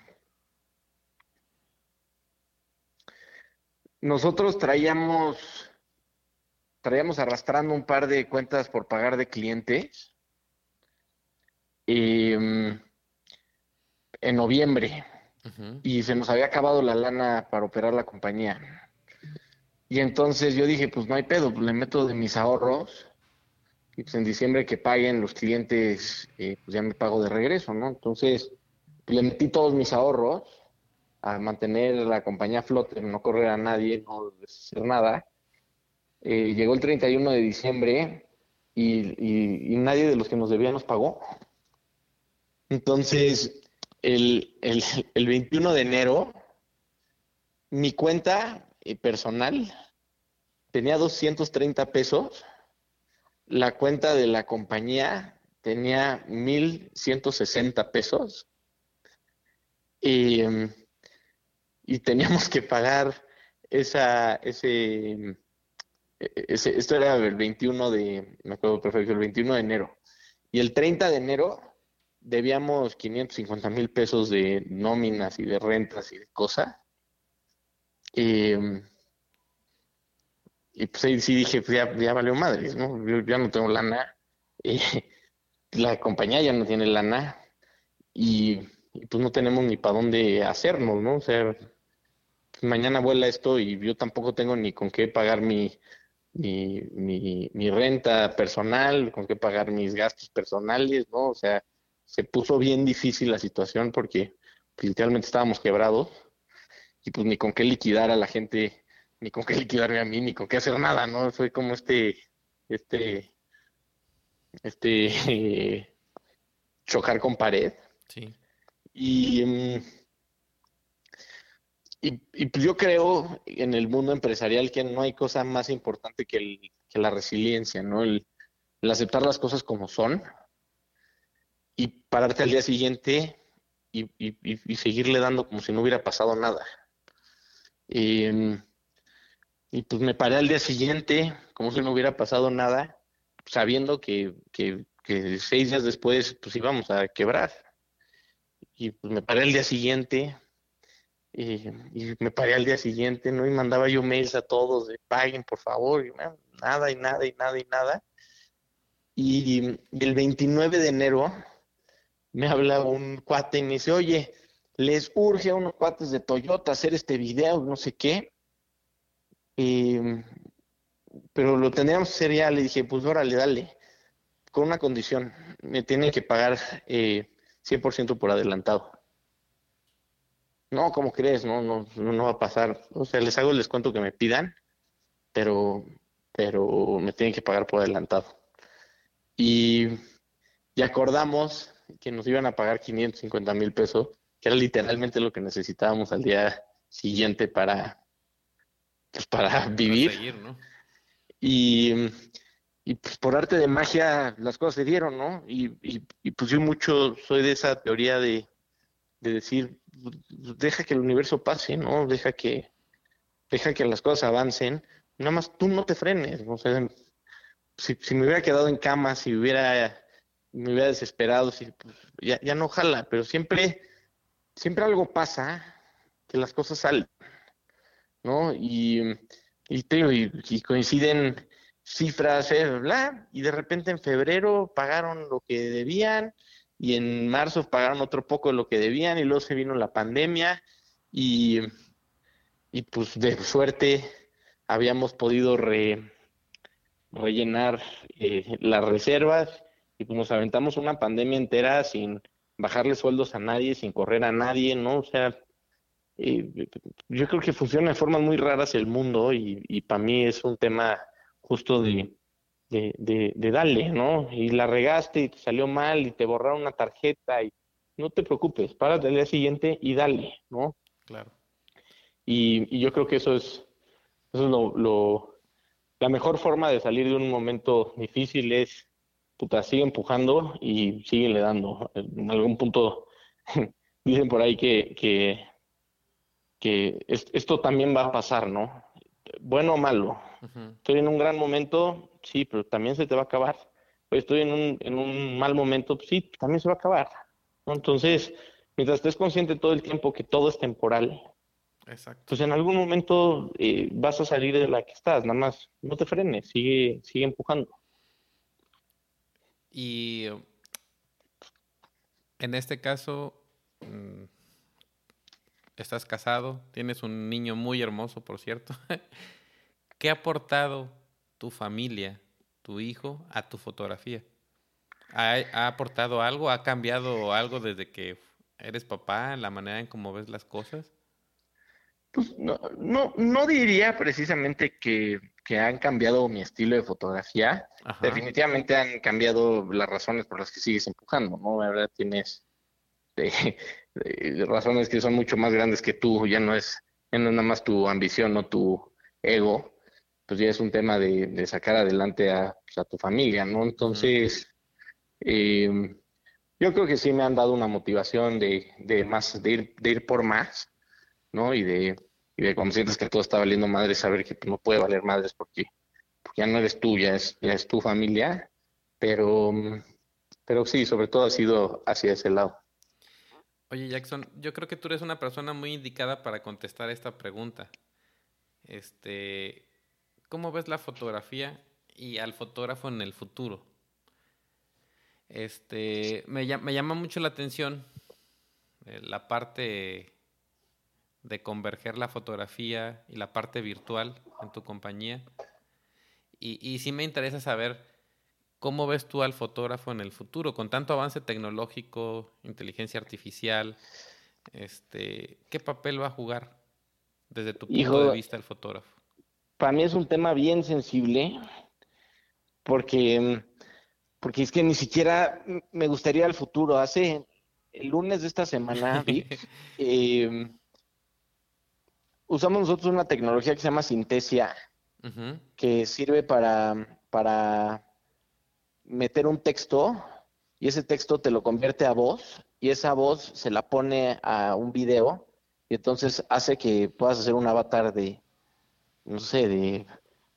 nosotros traíamos, traíamos arrastrando un par de cuentas por pagar de clientes em, en noviembre y se nos había acabado la lana para operar la compañía. Y entonces yo dije, pues no hay pedo, pues le meto de mis ahorros y pues en diciembre que paguen los clientes, eh, pues ya me pago de regreso, ¿no? Entonces le metí todos mis ahorros a mantener la compañía a flote, no correr a nadie, no hacer nada. Eh, llegó el 31 de diciembre y, nadie de los que nos debía nos pagó. Entonces, el, el, el 21 de enero, mi cuenta personal tenía 230 pesos, la cuenta de la compañía tenía 1.160 pesos y, y, teníamos que pagar esa, ese, ese, esto era el 21 de, me acuerdo perfecto, el 21 de enero. Y el 30 de enero debíamos 550 mil pesos de nóminas y de rentas y de cosas. Y, y pues ahí sí dije, pues ya, ya valió madres, ¿no? Yo ya no tengo lana, la compañía ya no tiene lana y, pues no tenemos ni para dónde hacernos, ¿no? O sea, mañana vuela esto y yo tampoco tengo ni con qué pagar mi, mi, mi, mi, renta personal, con qué pagar mis gastos personales, ¿no? O sea, se puso bien difícil la situación porque pues, literalmente estábamos quebrados y pues ni con qué liquidar a la gente, ni con qué liquidarme a mí, ni con qué hacer nada, ¿no? Fue como este, este, este, chocar con pared. Sí. Y, mm, y, y, pues yo creo en el mundo empresarial que no hay cosa más importante que, la resiliencia, ¿no? El, aceptar las cosas como son y pararte al día siguiente y, y, seguirle dando como si no hubiera pasado nada. Em, y pues me paré al día siguiente, como si no hubiera pasado nada, sabiendo que, que, seis días después pues íbamos a quebrar. Y pues me paré al día siguiente Y, y me paré al día siguiente, ¿no? Y mandaba yo mails a todos de paguen, por favor, nada y nada y nada y nada. Y, el 29 de enero me habla un cuate y me dice, oye, les urge a unos cuates de Toyota hacer este video, no sé qué. Pero lo tendríamos que hacer ya, le dije, pues órale, dale, con una condición, me tienen que pagar eh, 100% por adelantado. No, ¿cómo crees? No, no, no va a pasar. O sea, les hago el descuento que me pidan, pero, pero me tienen que pagar por adelantado. Y, y acordamos que nos iban a pagar 550 mil pesos, que era literalmente lo que necesitábamos al día siguiente para, pues, para vivir. Seguir, ¿no? Y, y pues por arte de magia las cosas se dieron, ¿no? Y, y, pues yo mucho soy de esa teoría de, de decir, deja que el universo pase, ¿no? Deja que, deja que las cosas avancen. Nada más tú no te frenes. O sea, si, si me hubiera quedado en cama, si hubiera, me hubiera desesperado, si, pues, ya, ya no jala, pero siempre, siempre algo pasa que las cosas salen, ¿no? Y, y, y, y coinciden cifras, eh, bla, y de repente en febrero pagaron lo que debían, y en marzo pagaron otro poco de lo que debían, y luego se vino la pandemia, y, y pues de suerte habíamos podido re, rellenar eh, las reservas, y pues nos aventamos una pandemia entera sin bajarle sueldos a nadie, sin correr a nadie, ¿no? O sea, eh, yo creo que funciona de formas muy raras el mundo y, y para mí es un tema justo de, de, de, de, darle, ¿no? Y la regaste y te salió mal y te borraron una tarjeta y no te preocupes, párate al día siguiente y dale, ¿no? Claro. Y, y yo creo que eso es, eso es lo, lo, la mejor forma de salir de un momento difícil es, puta, sigue empujando y sigue le dando. En algún punto dicen por ahí que, que, que esto también va a pasar, ¿no? Bueno o malo. Uh -huh. Estoy en un gran momento, sí, pero también se te va a acabar. Estoy en un, en un mal momento, sí, también se va a acabar. ¿no? Entonces, mientras estés consciente todo el tiempo que todo es temporal, Exacto. pues en algún momento eh, vas a salir de la que estás, nada más no te frenes, sigue, sigue empujando. Y en este caso, mm, estás casado, tienes un niño muy hermoso, por cierto. ¿Qué ha aportado tu familia, tu hijo, a tu fotografía? ¿Ha, ¿Ha, aportado algo? ¿Ha cambiado algo desde que eres papá, la manera en cómo ves las cosas? Pues no, no, no diría precisamente que, que, han cambiado mi estilo de fotografía. Ajá. Definitivamente han cambiado las razones por las que sigues empujando, ¿no? La verdad tienes de razones que son mucho más grandes que tú, ya no es, ya no es nada más tu ambición o tu ego, pues ya es un tema de, sacar adelante a, pues a, tu familia, ¿no? Entonces, eh, yo creo que sí me han dado una motivación de, de más, de ir, de ir por más, ¿no? Y de, y de cuando sientes que todo está valiendo madres, saber que no puede valer madres porque, porque ya no eres tú, ya es, ya es tu familia, pero, pero sí, sobre todo ha sido hacia ese lado. Oye, Jackson, yo creo que tú eres una persona muy indicada para contestar esta pregunta. Este, ¿cómo ves la fotografía y al fotógrafo en el futuro? Este, me, llama mucho la atención eh, la parte de converger la fotografía y la parte virtual en tu compañía. Y, y sí me interesa saber cómo ves tú al fotógrafo en el futuro, con tanto avance tecnológico, inteligencia artificial, este, ¿qué papel va a jugar desde tu punto Hijo, de vista el fotógrafo? Para mí es un tema bien sensible, porque, porque es que ni siquiera me gustaría el futuro. Hace el lunes de esta semana, Vic, eh, usamos nosotros una tecnología que se llama Sintesia, uh -huh. que sirve para, para meter un texto y ese texto te lo convierte a voz y esa voz se la pone a un video y entonces hace que puedas hacer un avatar de, no sé, de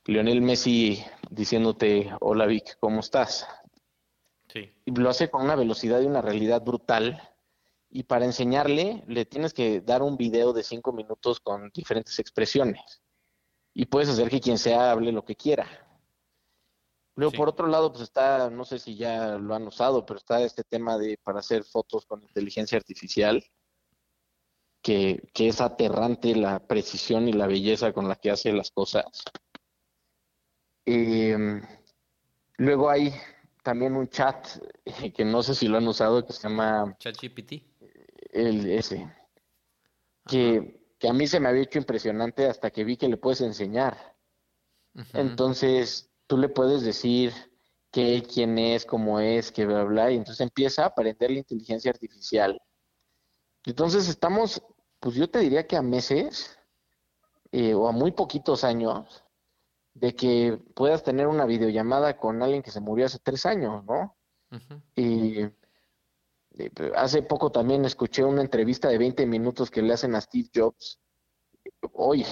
Lionel Messi diciéndote, hola Vic, ¿cómo estás? Sí. Y lo hace con una velocidad y una realidad brutal y para enseñarle le tienes que dar un video de cinco minutos con diferentes expresiones y puedes hacer que quien sea hable lo que quiera. Luego, por otro lado, pues está, no sé si ya lo han usado, pero está este tema de para hacer fotos con inteligencia artificial, que, que es aterrante la precisión y la belleza con la que hace las cosas. Em, luego hay también un chat que no sé si lo han usado, que se llama... ChatGPT el ese. Que, que, a mí se me había hecho impresionante hasta que vi que le puedes enseñar. Entonces, tú le puedes decir qué, quién es, cómo es, qué bla, bla, y entonces empieza a aprender la inteligencia artificial. Entonces, estamos, pues yo te diría que a meses eh, o a muy poquitos años de que puedas tener una videollamada con alguien que se murió hace tres años, ¿no? Y eh, hace poco también escuché una entrevista de 20 minutos que le hacen a Steve Jobs. Hoy,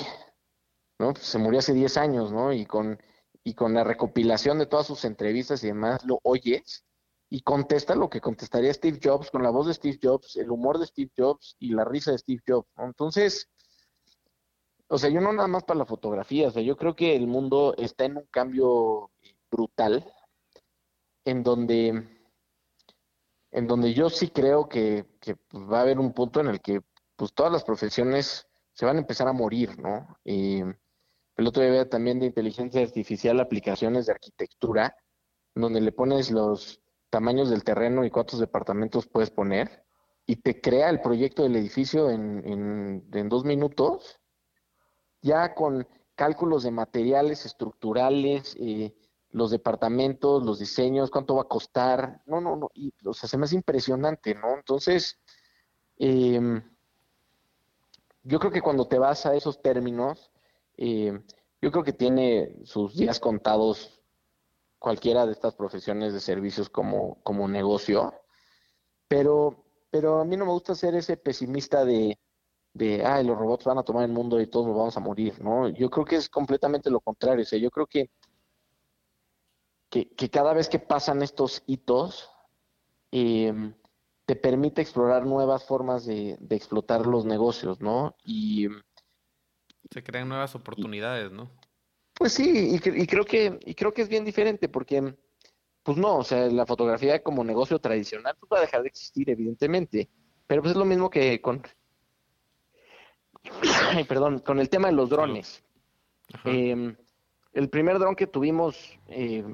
¿no? Pues se murió hace 10 años, ¿no? Y con, y con la recopilación de todas sus entrevistas y demás, lo oyes y contesta lo que contestaría Steve Jobs con la voz de Steve Jobs, el humor de Steve Jobs y la risa de Steve Jobs. Entonces, o sea, yo no nada más para la fotografía, o sea, yo creo que el mundo está en un cambio brutal en donde en donde yo sí creo que, pues, va a haber un punto en el que pues todas las profesiones se van a empezar a morir, ¿no? Y el otro día también de inteligencia artificial aplicaciones de arquitectura, donde le pones los tamaños del terreno y cuántos departamentos puedes poner, y te crea el proyecto del edificio en, en dos minutos, ya con cálculos de materiales estructurales, eh, los departamentos, los diseños, cuánto va a costar. No, no, no. Y, o sea, se me hace impresionante, ¿no? Entonces, em, yo creo que cuando te vas a esos términos, em, yo creo que tiene sus días contados cualquiera de estas profesiones de servicios como, como negocio, pero, pero a mí no me gusta ser ese pesimista de, de, ay, los robots van a tomar el mundo y todos nos vamos a morir, ¿no? Yo creo que es completamente lo contrario, o sea, yo creo que que, cada vez que pasan estos hitos, em, te permite explorar nuevas formas de, explotar los negocios, ¿no? Y se crean nuevas oportunidades, ¿no? Pues sí, y, creo que y creo que es bien diferente porque, pues no, o sea, la fotografía como negocio tradicional pues va a dejar de existir, evidentemente, pero pues es lo mismo que con, ay, perdón, con el tema de los drones. Eh, el primer dron que tuvimos, eh,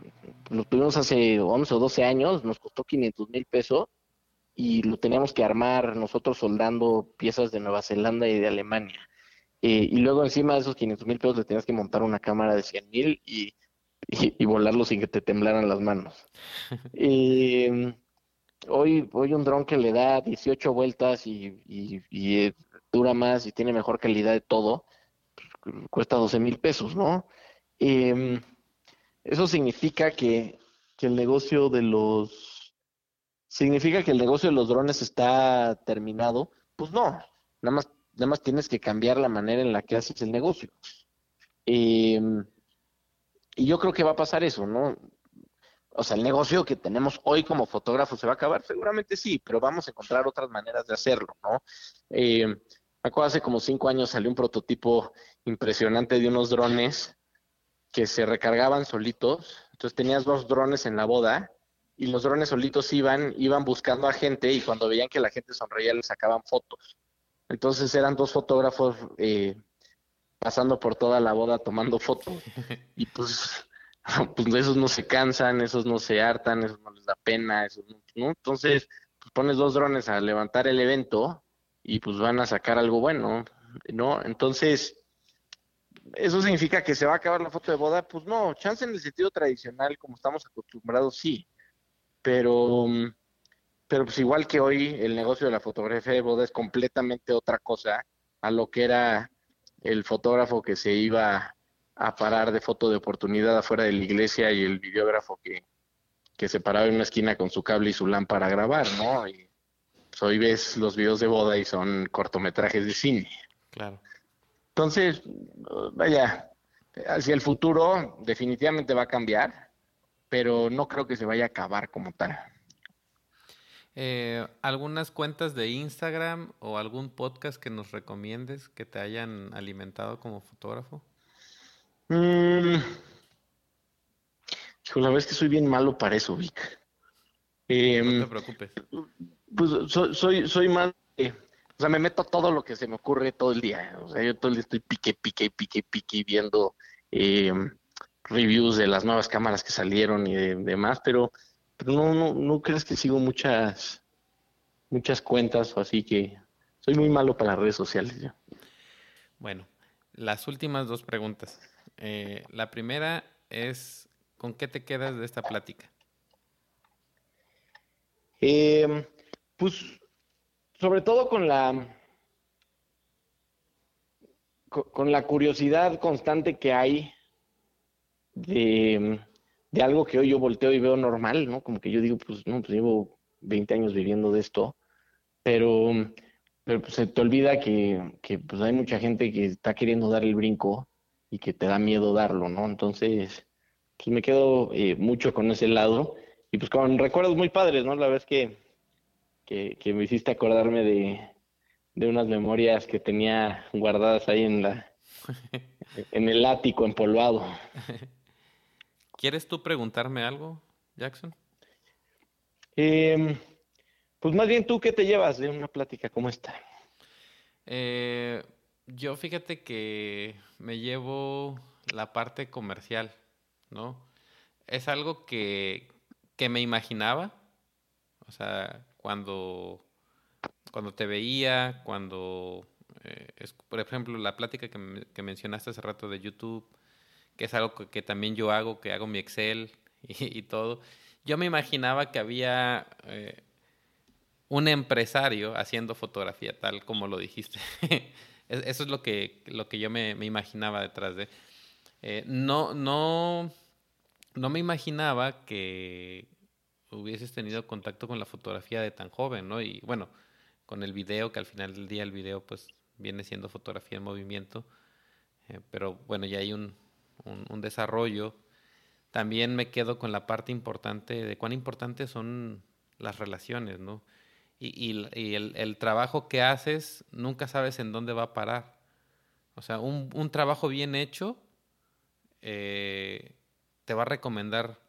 lo tuvimos hace 11 o 12 años, nos costó 500 mil pesos y lo teníamos que armar nosotros soldando piezas de Nueva Zelanda y de Alemania. Eh, y luego encima de esos 500 mil pesos le tenías que montar una cámara de 100 mil y, y, volarlo sin que te temblaran las manos. Eh, hoy, hoy un dron que le da 18 vueltas y, y, dura más y tiene mejor calidad de todo, pues, cuesta 12 mil pesos, ¿no? Eh, eso significa que, el negocio de los significa que el negocio de los drones está terminado. Pues no, nada más, nada más tienes que cambiar la manera en la que haces el negocio. Y yo creo que va a pasar eso, ¿no? O sea, el negocio que tenemos hoy como fotógrafo se va a acabar, seguramente sí, pero vamos a encontrar otras maneras de hacerlo, ¿no? Eh, me acuerdo hace como cinco años salió un prototipo impresionante de unos drones que se recargaban solitos. Entonces tenías dos drones en la boda y los drones solitos iban, iban buscando a gente y cuando veían que la gente sonreía les sacaban fotos. Entonces eran dos fotógrafos eh, pasando por toda la boda tomando fotos. Y pues, pues esos no se cansan, esos no se hartan, esos no les da pena, esos no, Entonces, pues pones dos drones a levantar el evento y pues van a sacar algo bueno, ¿no? Entonces, ¿Eso significa que se va a acabar la foto de boda? Pues no, chance en el sentido tradicional, como estamos acostumbrados, sí. Pero, pero pues igual que hoy, el negocio de la fotografía de boda es completamente otra cosa a lo que era el fotógrafo que se iba a parar de foto de oportunidad afuera de la iglesia y el videógrafo que, que se paraba en una esquina con su cable y su lámpara a grabar, ¿no? Y pues hoy ves los videos de boda y son cortometrajes de cine. Claro. Entonces, vaya, hacia el futuro definitivamente va a cambiar, pero no creo que se vaya a acabar como tal. Eh, ¿Algunas cuentas de Instagram o algún podcast que nos recomiendes que te hayan alimentado como fotógrafo? Mm. la verdad es que soy bien malo para eso, Vic. no Em, te preocupes. Pues soy, soy, soy más, de- o sea, me meto a todo lo que se me ocurre todo el día. O sea, yo todo el día estoy pique, pique, pique, pique viendo eh, reviews de las nuevas cámaras que salieron y de- demás, pero, pero no, no, no crees que sigo muchas, muchas cuentas o así que soy muy malo para las redes sociales. yo. Bueno, las últimas dos preguntas. Eh, la primera es, ¿con qué te quedas de esta plática? Eh, pues sobre todo con la co- con la curiosidad constante que hay de, de algo que hoy yo volteo y veo normal, ¿no? Como que yo digo, pues no, pues llevo 20 años viviendo de esto, pero, pero pues, se te olvida que, que pues hay mucha gente que está queriendo dar el brinco y que te da miedo darlo, ¿no? Entonces, pues me quedo eh, mucho con ese lado y pues con recuerdos muy padres, ¿no? La verdad es que, que, que me hiciste acordarme de, de unas memorias que tenía guardadas ahí en la, en el ático empolvado. ¿Quieres tú preguntarme algo, Jackson? Em, pues más bien tú, ¿qué te llevas de una plática como esta? Eh, yo fíjate que me llevo la parte comercial, ¿no? Es algo que, que me imaginaba, o sea, cuando, cuando te veía, cuando, eh, es- por ejemplo, la plática que, que mencionaste hace rato de YouTube, que es algo que, también yo hago, que hago mi Excel y, todo. Yo me imaginaba que había eh, un empresario haciendo fotografía, tal como lo dijiste. Es- Eso es lo que, lo que yo me, me imaginaba detrás de. Eh, no, no, no me imaginaba que hubieses tenido contacto con la fotografía de tan joven, ¿no? Y bueno, con el video, que al final del día el video pues viene siendo fotografía en movimiento. Eh, pero bueno, ya hay un, un, desarrollo. También me quedo con la parte importante de cuán importantes son las relaciones, ¿no? Y, el, trabajo que haces nunca sabes en dónde va a parar. O sea, un, trabajo bien hecho eh, te va a recomendar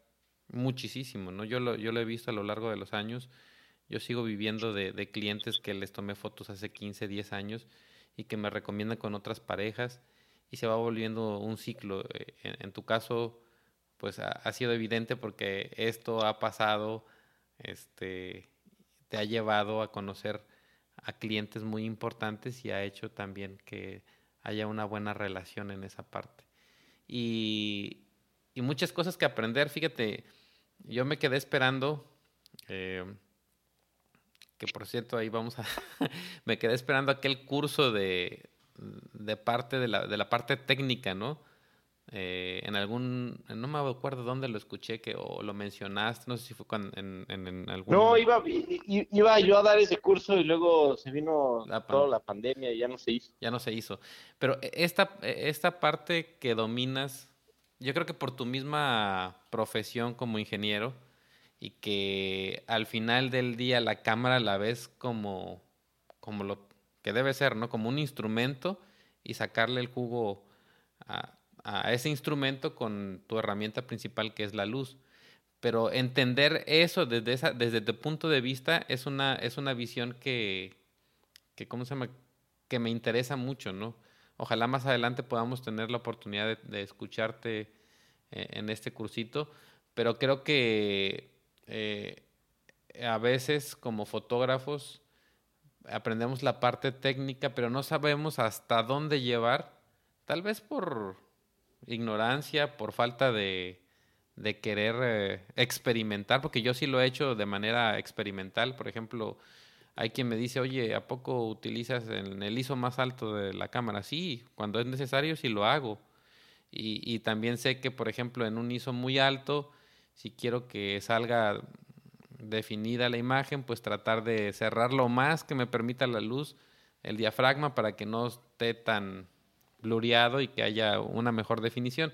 muchísimo, ¿no? Yo lo, yo lo he visto a lo largo de los años. Yo sigo viviendo de, de clientes que les tomé fotos hace 15, 10 años y que me recomiendan con otras parejas y se va volviendo un ciclo. Eh, En, tu caso, pues ha, ha sido evidente porque esto ha pasado, este, te ha llevado a conocer a clientes muy importantes y ha hecho también que haya una buena relación en esa parte. Y, y muchas cosas que aprender, fíjate, yo me quedé esperando, eh, que por cierto ahí vamos a, me quedé esperando aquel curso de, de parte de la, de la parte técnica, ¿no? Eh, en algún, no me acuerdo dónde lo escuché que o lo mencionaste, no sé si fue cuando, en, en, en algún... No, iba, iba yo a dar ese curso y luego se vino La toda la pandemia y ya no se hizo. ya no se hizo. Pero e- esta, e- esta parte que dominas, yo creo que por tu misma profesión como ingeniero y que al final del día la cámara la ves como, como lo que debe ser, ¿no? Como un instrumento y sacarle el jugo a, ese instrumento con tu herramienta principal que es la luz. Pero entender eso desde, esa, desde tu punto de vista es una, es una visión que, que, ¿cómo se llama? que me interesa mucho, ¿no? Ojalá más adelante podamos tener la oportunidad de, de escucharte eh, en este cursito, pero creo que eh, a veces como fotógrafos aprendemos la parte técnica, pero no sabemos hasta dónde llevar, tal vez por ignorancia, por falta de, de querer eh, experimentar, porque yo sí lo he hecho de manera experimental, por ejemplo, hay quien me dice, oye, ¿a poco utilizas en el ISO más alto de la cámara? Sí, cuando es necesario sí lo hago. Y, y también sé que, por ejemplo, en un ISO muy alto, si quiero que salga definida la imagen, pues tratar de cerrar lo más que me permita la luz, el diafragma, para que no esté tan blureado y que haya una mejor definición.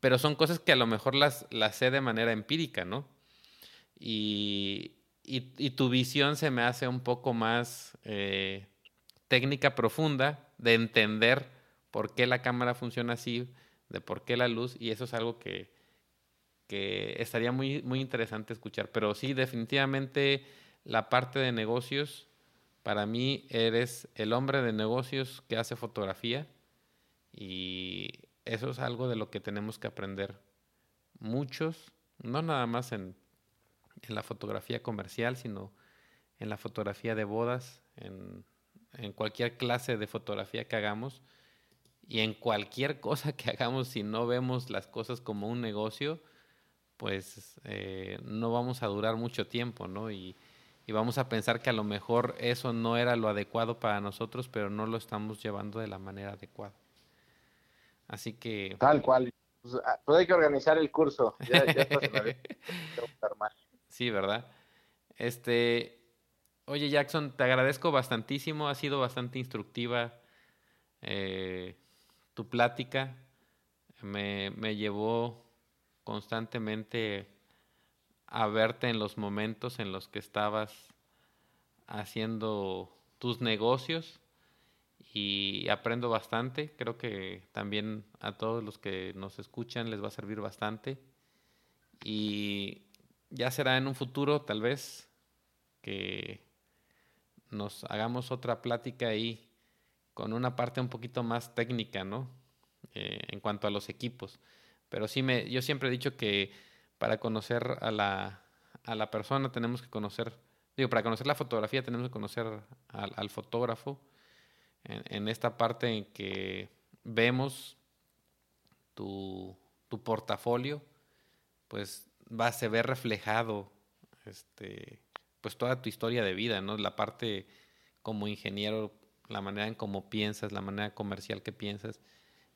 Pero son cosas que a lo mejor las, las sé de manera empírica, ¿no? Y, y, tu visión se me hace un poco más eh, técnica profunda de entender por qué la cámara funciona así, de por qué la luz, y eso es algo que, que estaría muy, muy interesante escuchar. Pero sí, definitivamente la parte de negocios, para mí eres el hombre de negocios que hace fotografía y eso es algo de lo que tenemos que aprender muchos, no nada más en, en la fotografía comercial, sino en la fotografía de bodas, en, en cualquier clase de fotografía que hagamos y en cualquier cosa que hagamos, si no vemos las cosas como un negocio, pues eh, no vamos a durar mucho tiempo, ¿no? Y, y, vamos a pensar que a lo mejor eso no era lo adecuado para nosotros, pero no lo estamos llevando de la manera adecuada. Así que... Tal cual. Pues, ah, pues hay que organizar el curso. Ya, ya sí, ¿verdad? Este, oye Jackson, te agradezco bastantísimo, ha sido bastante instructiva eh, tu plática, me, me llevó constantemente a verte en los momentos en los que estabas haciendo tus negocios y aprendo bastante. Creo que también a todos los que nos escuchan les va a servir bastante. Y ya será en un futuro, tal vez, que nos hagamos otra plática ahí con una parte un poquito más técnica, ¿no? Eh, en cuanto a los equipos. Pero sí, me, yo siempre he dicho que para conocer a la, a la persona tenemos que conocer, digo, para conocer la fotografía tenemos que conocer al, al fotógrafo en, esta parte en que vemos tu, tu portafolio, pues va, a ver reflejado este, pues toda tu historia de vida, ¿no? La parte como ingeniero, la manera en cómo piensas, la manera comercial que piensas,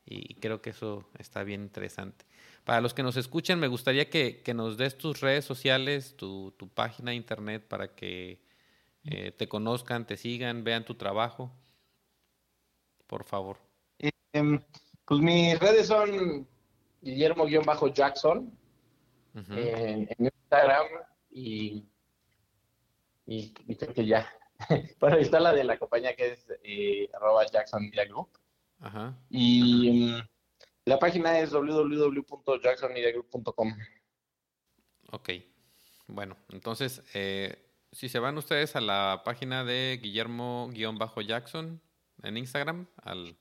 y creo que eso está bien interesante. Para los que nos escuchan, me gustaría que, que nos des tus redes sociales, tu, tu página de internet para que eh, te conozcan, te sigan, vean tu trabajo por favor? Em, pues mis redes son Guillermo-Jackson en, Instagram y, y, creo que ya. bueno, está la de la compañía que es eh, arroba Jackson Media Group. Ajá. Y em, la página es www.jacksonmediagroup.com. Ok. Bueno, entonces, eh, si se van ustedes a la página de Guillermo-Jackson, en Instagram. Al,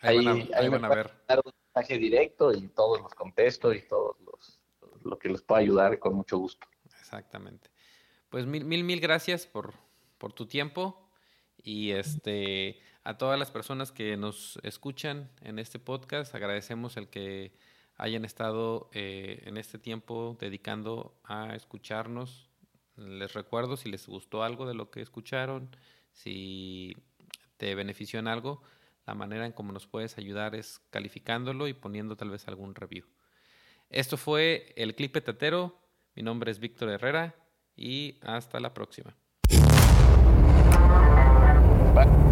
ahí, van a, ver. Dar un mensaje directo y todos los contesto y todos los lo que les pueda ayudar con mucho gusto. Exactamente. Pues mil, mil, mil gracias por, por tu tiempo y este a todas las personas que nos escuchan en este podcast, agradecemos el que hayan estado eh, en este tiempo dedicando a escucharnos. Les recuerdo si les gustó algo de lo que escucharon, si te benefició en algo, la manera en cómo nos puedes ayudar es calificándolo y poniendo tal vez algún review. Esto fue el Clip Petatero. Mi nombre es Víctor Herrera y hasta la próxima. El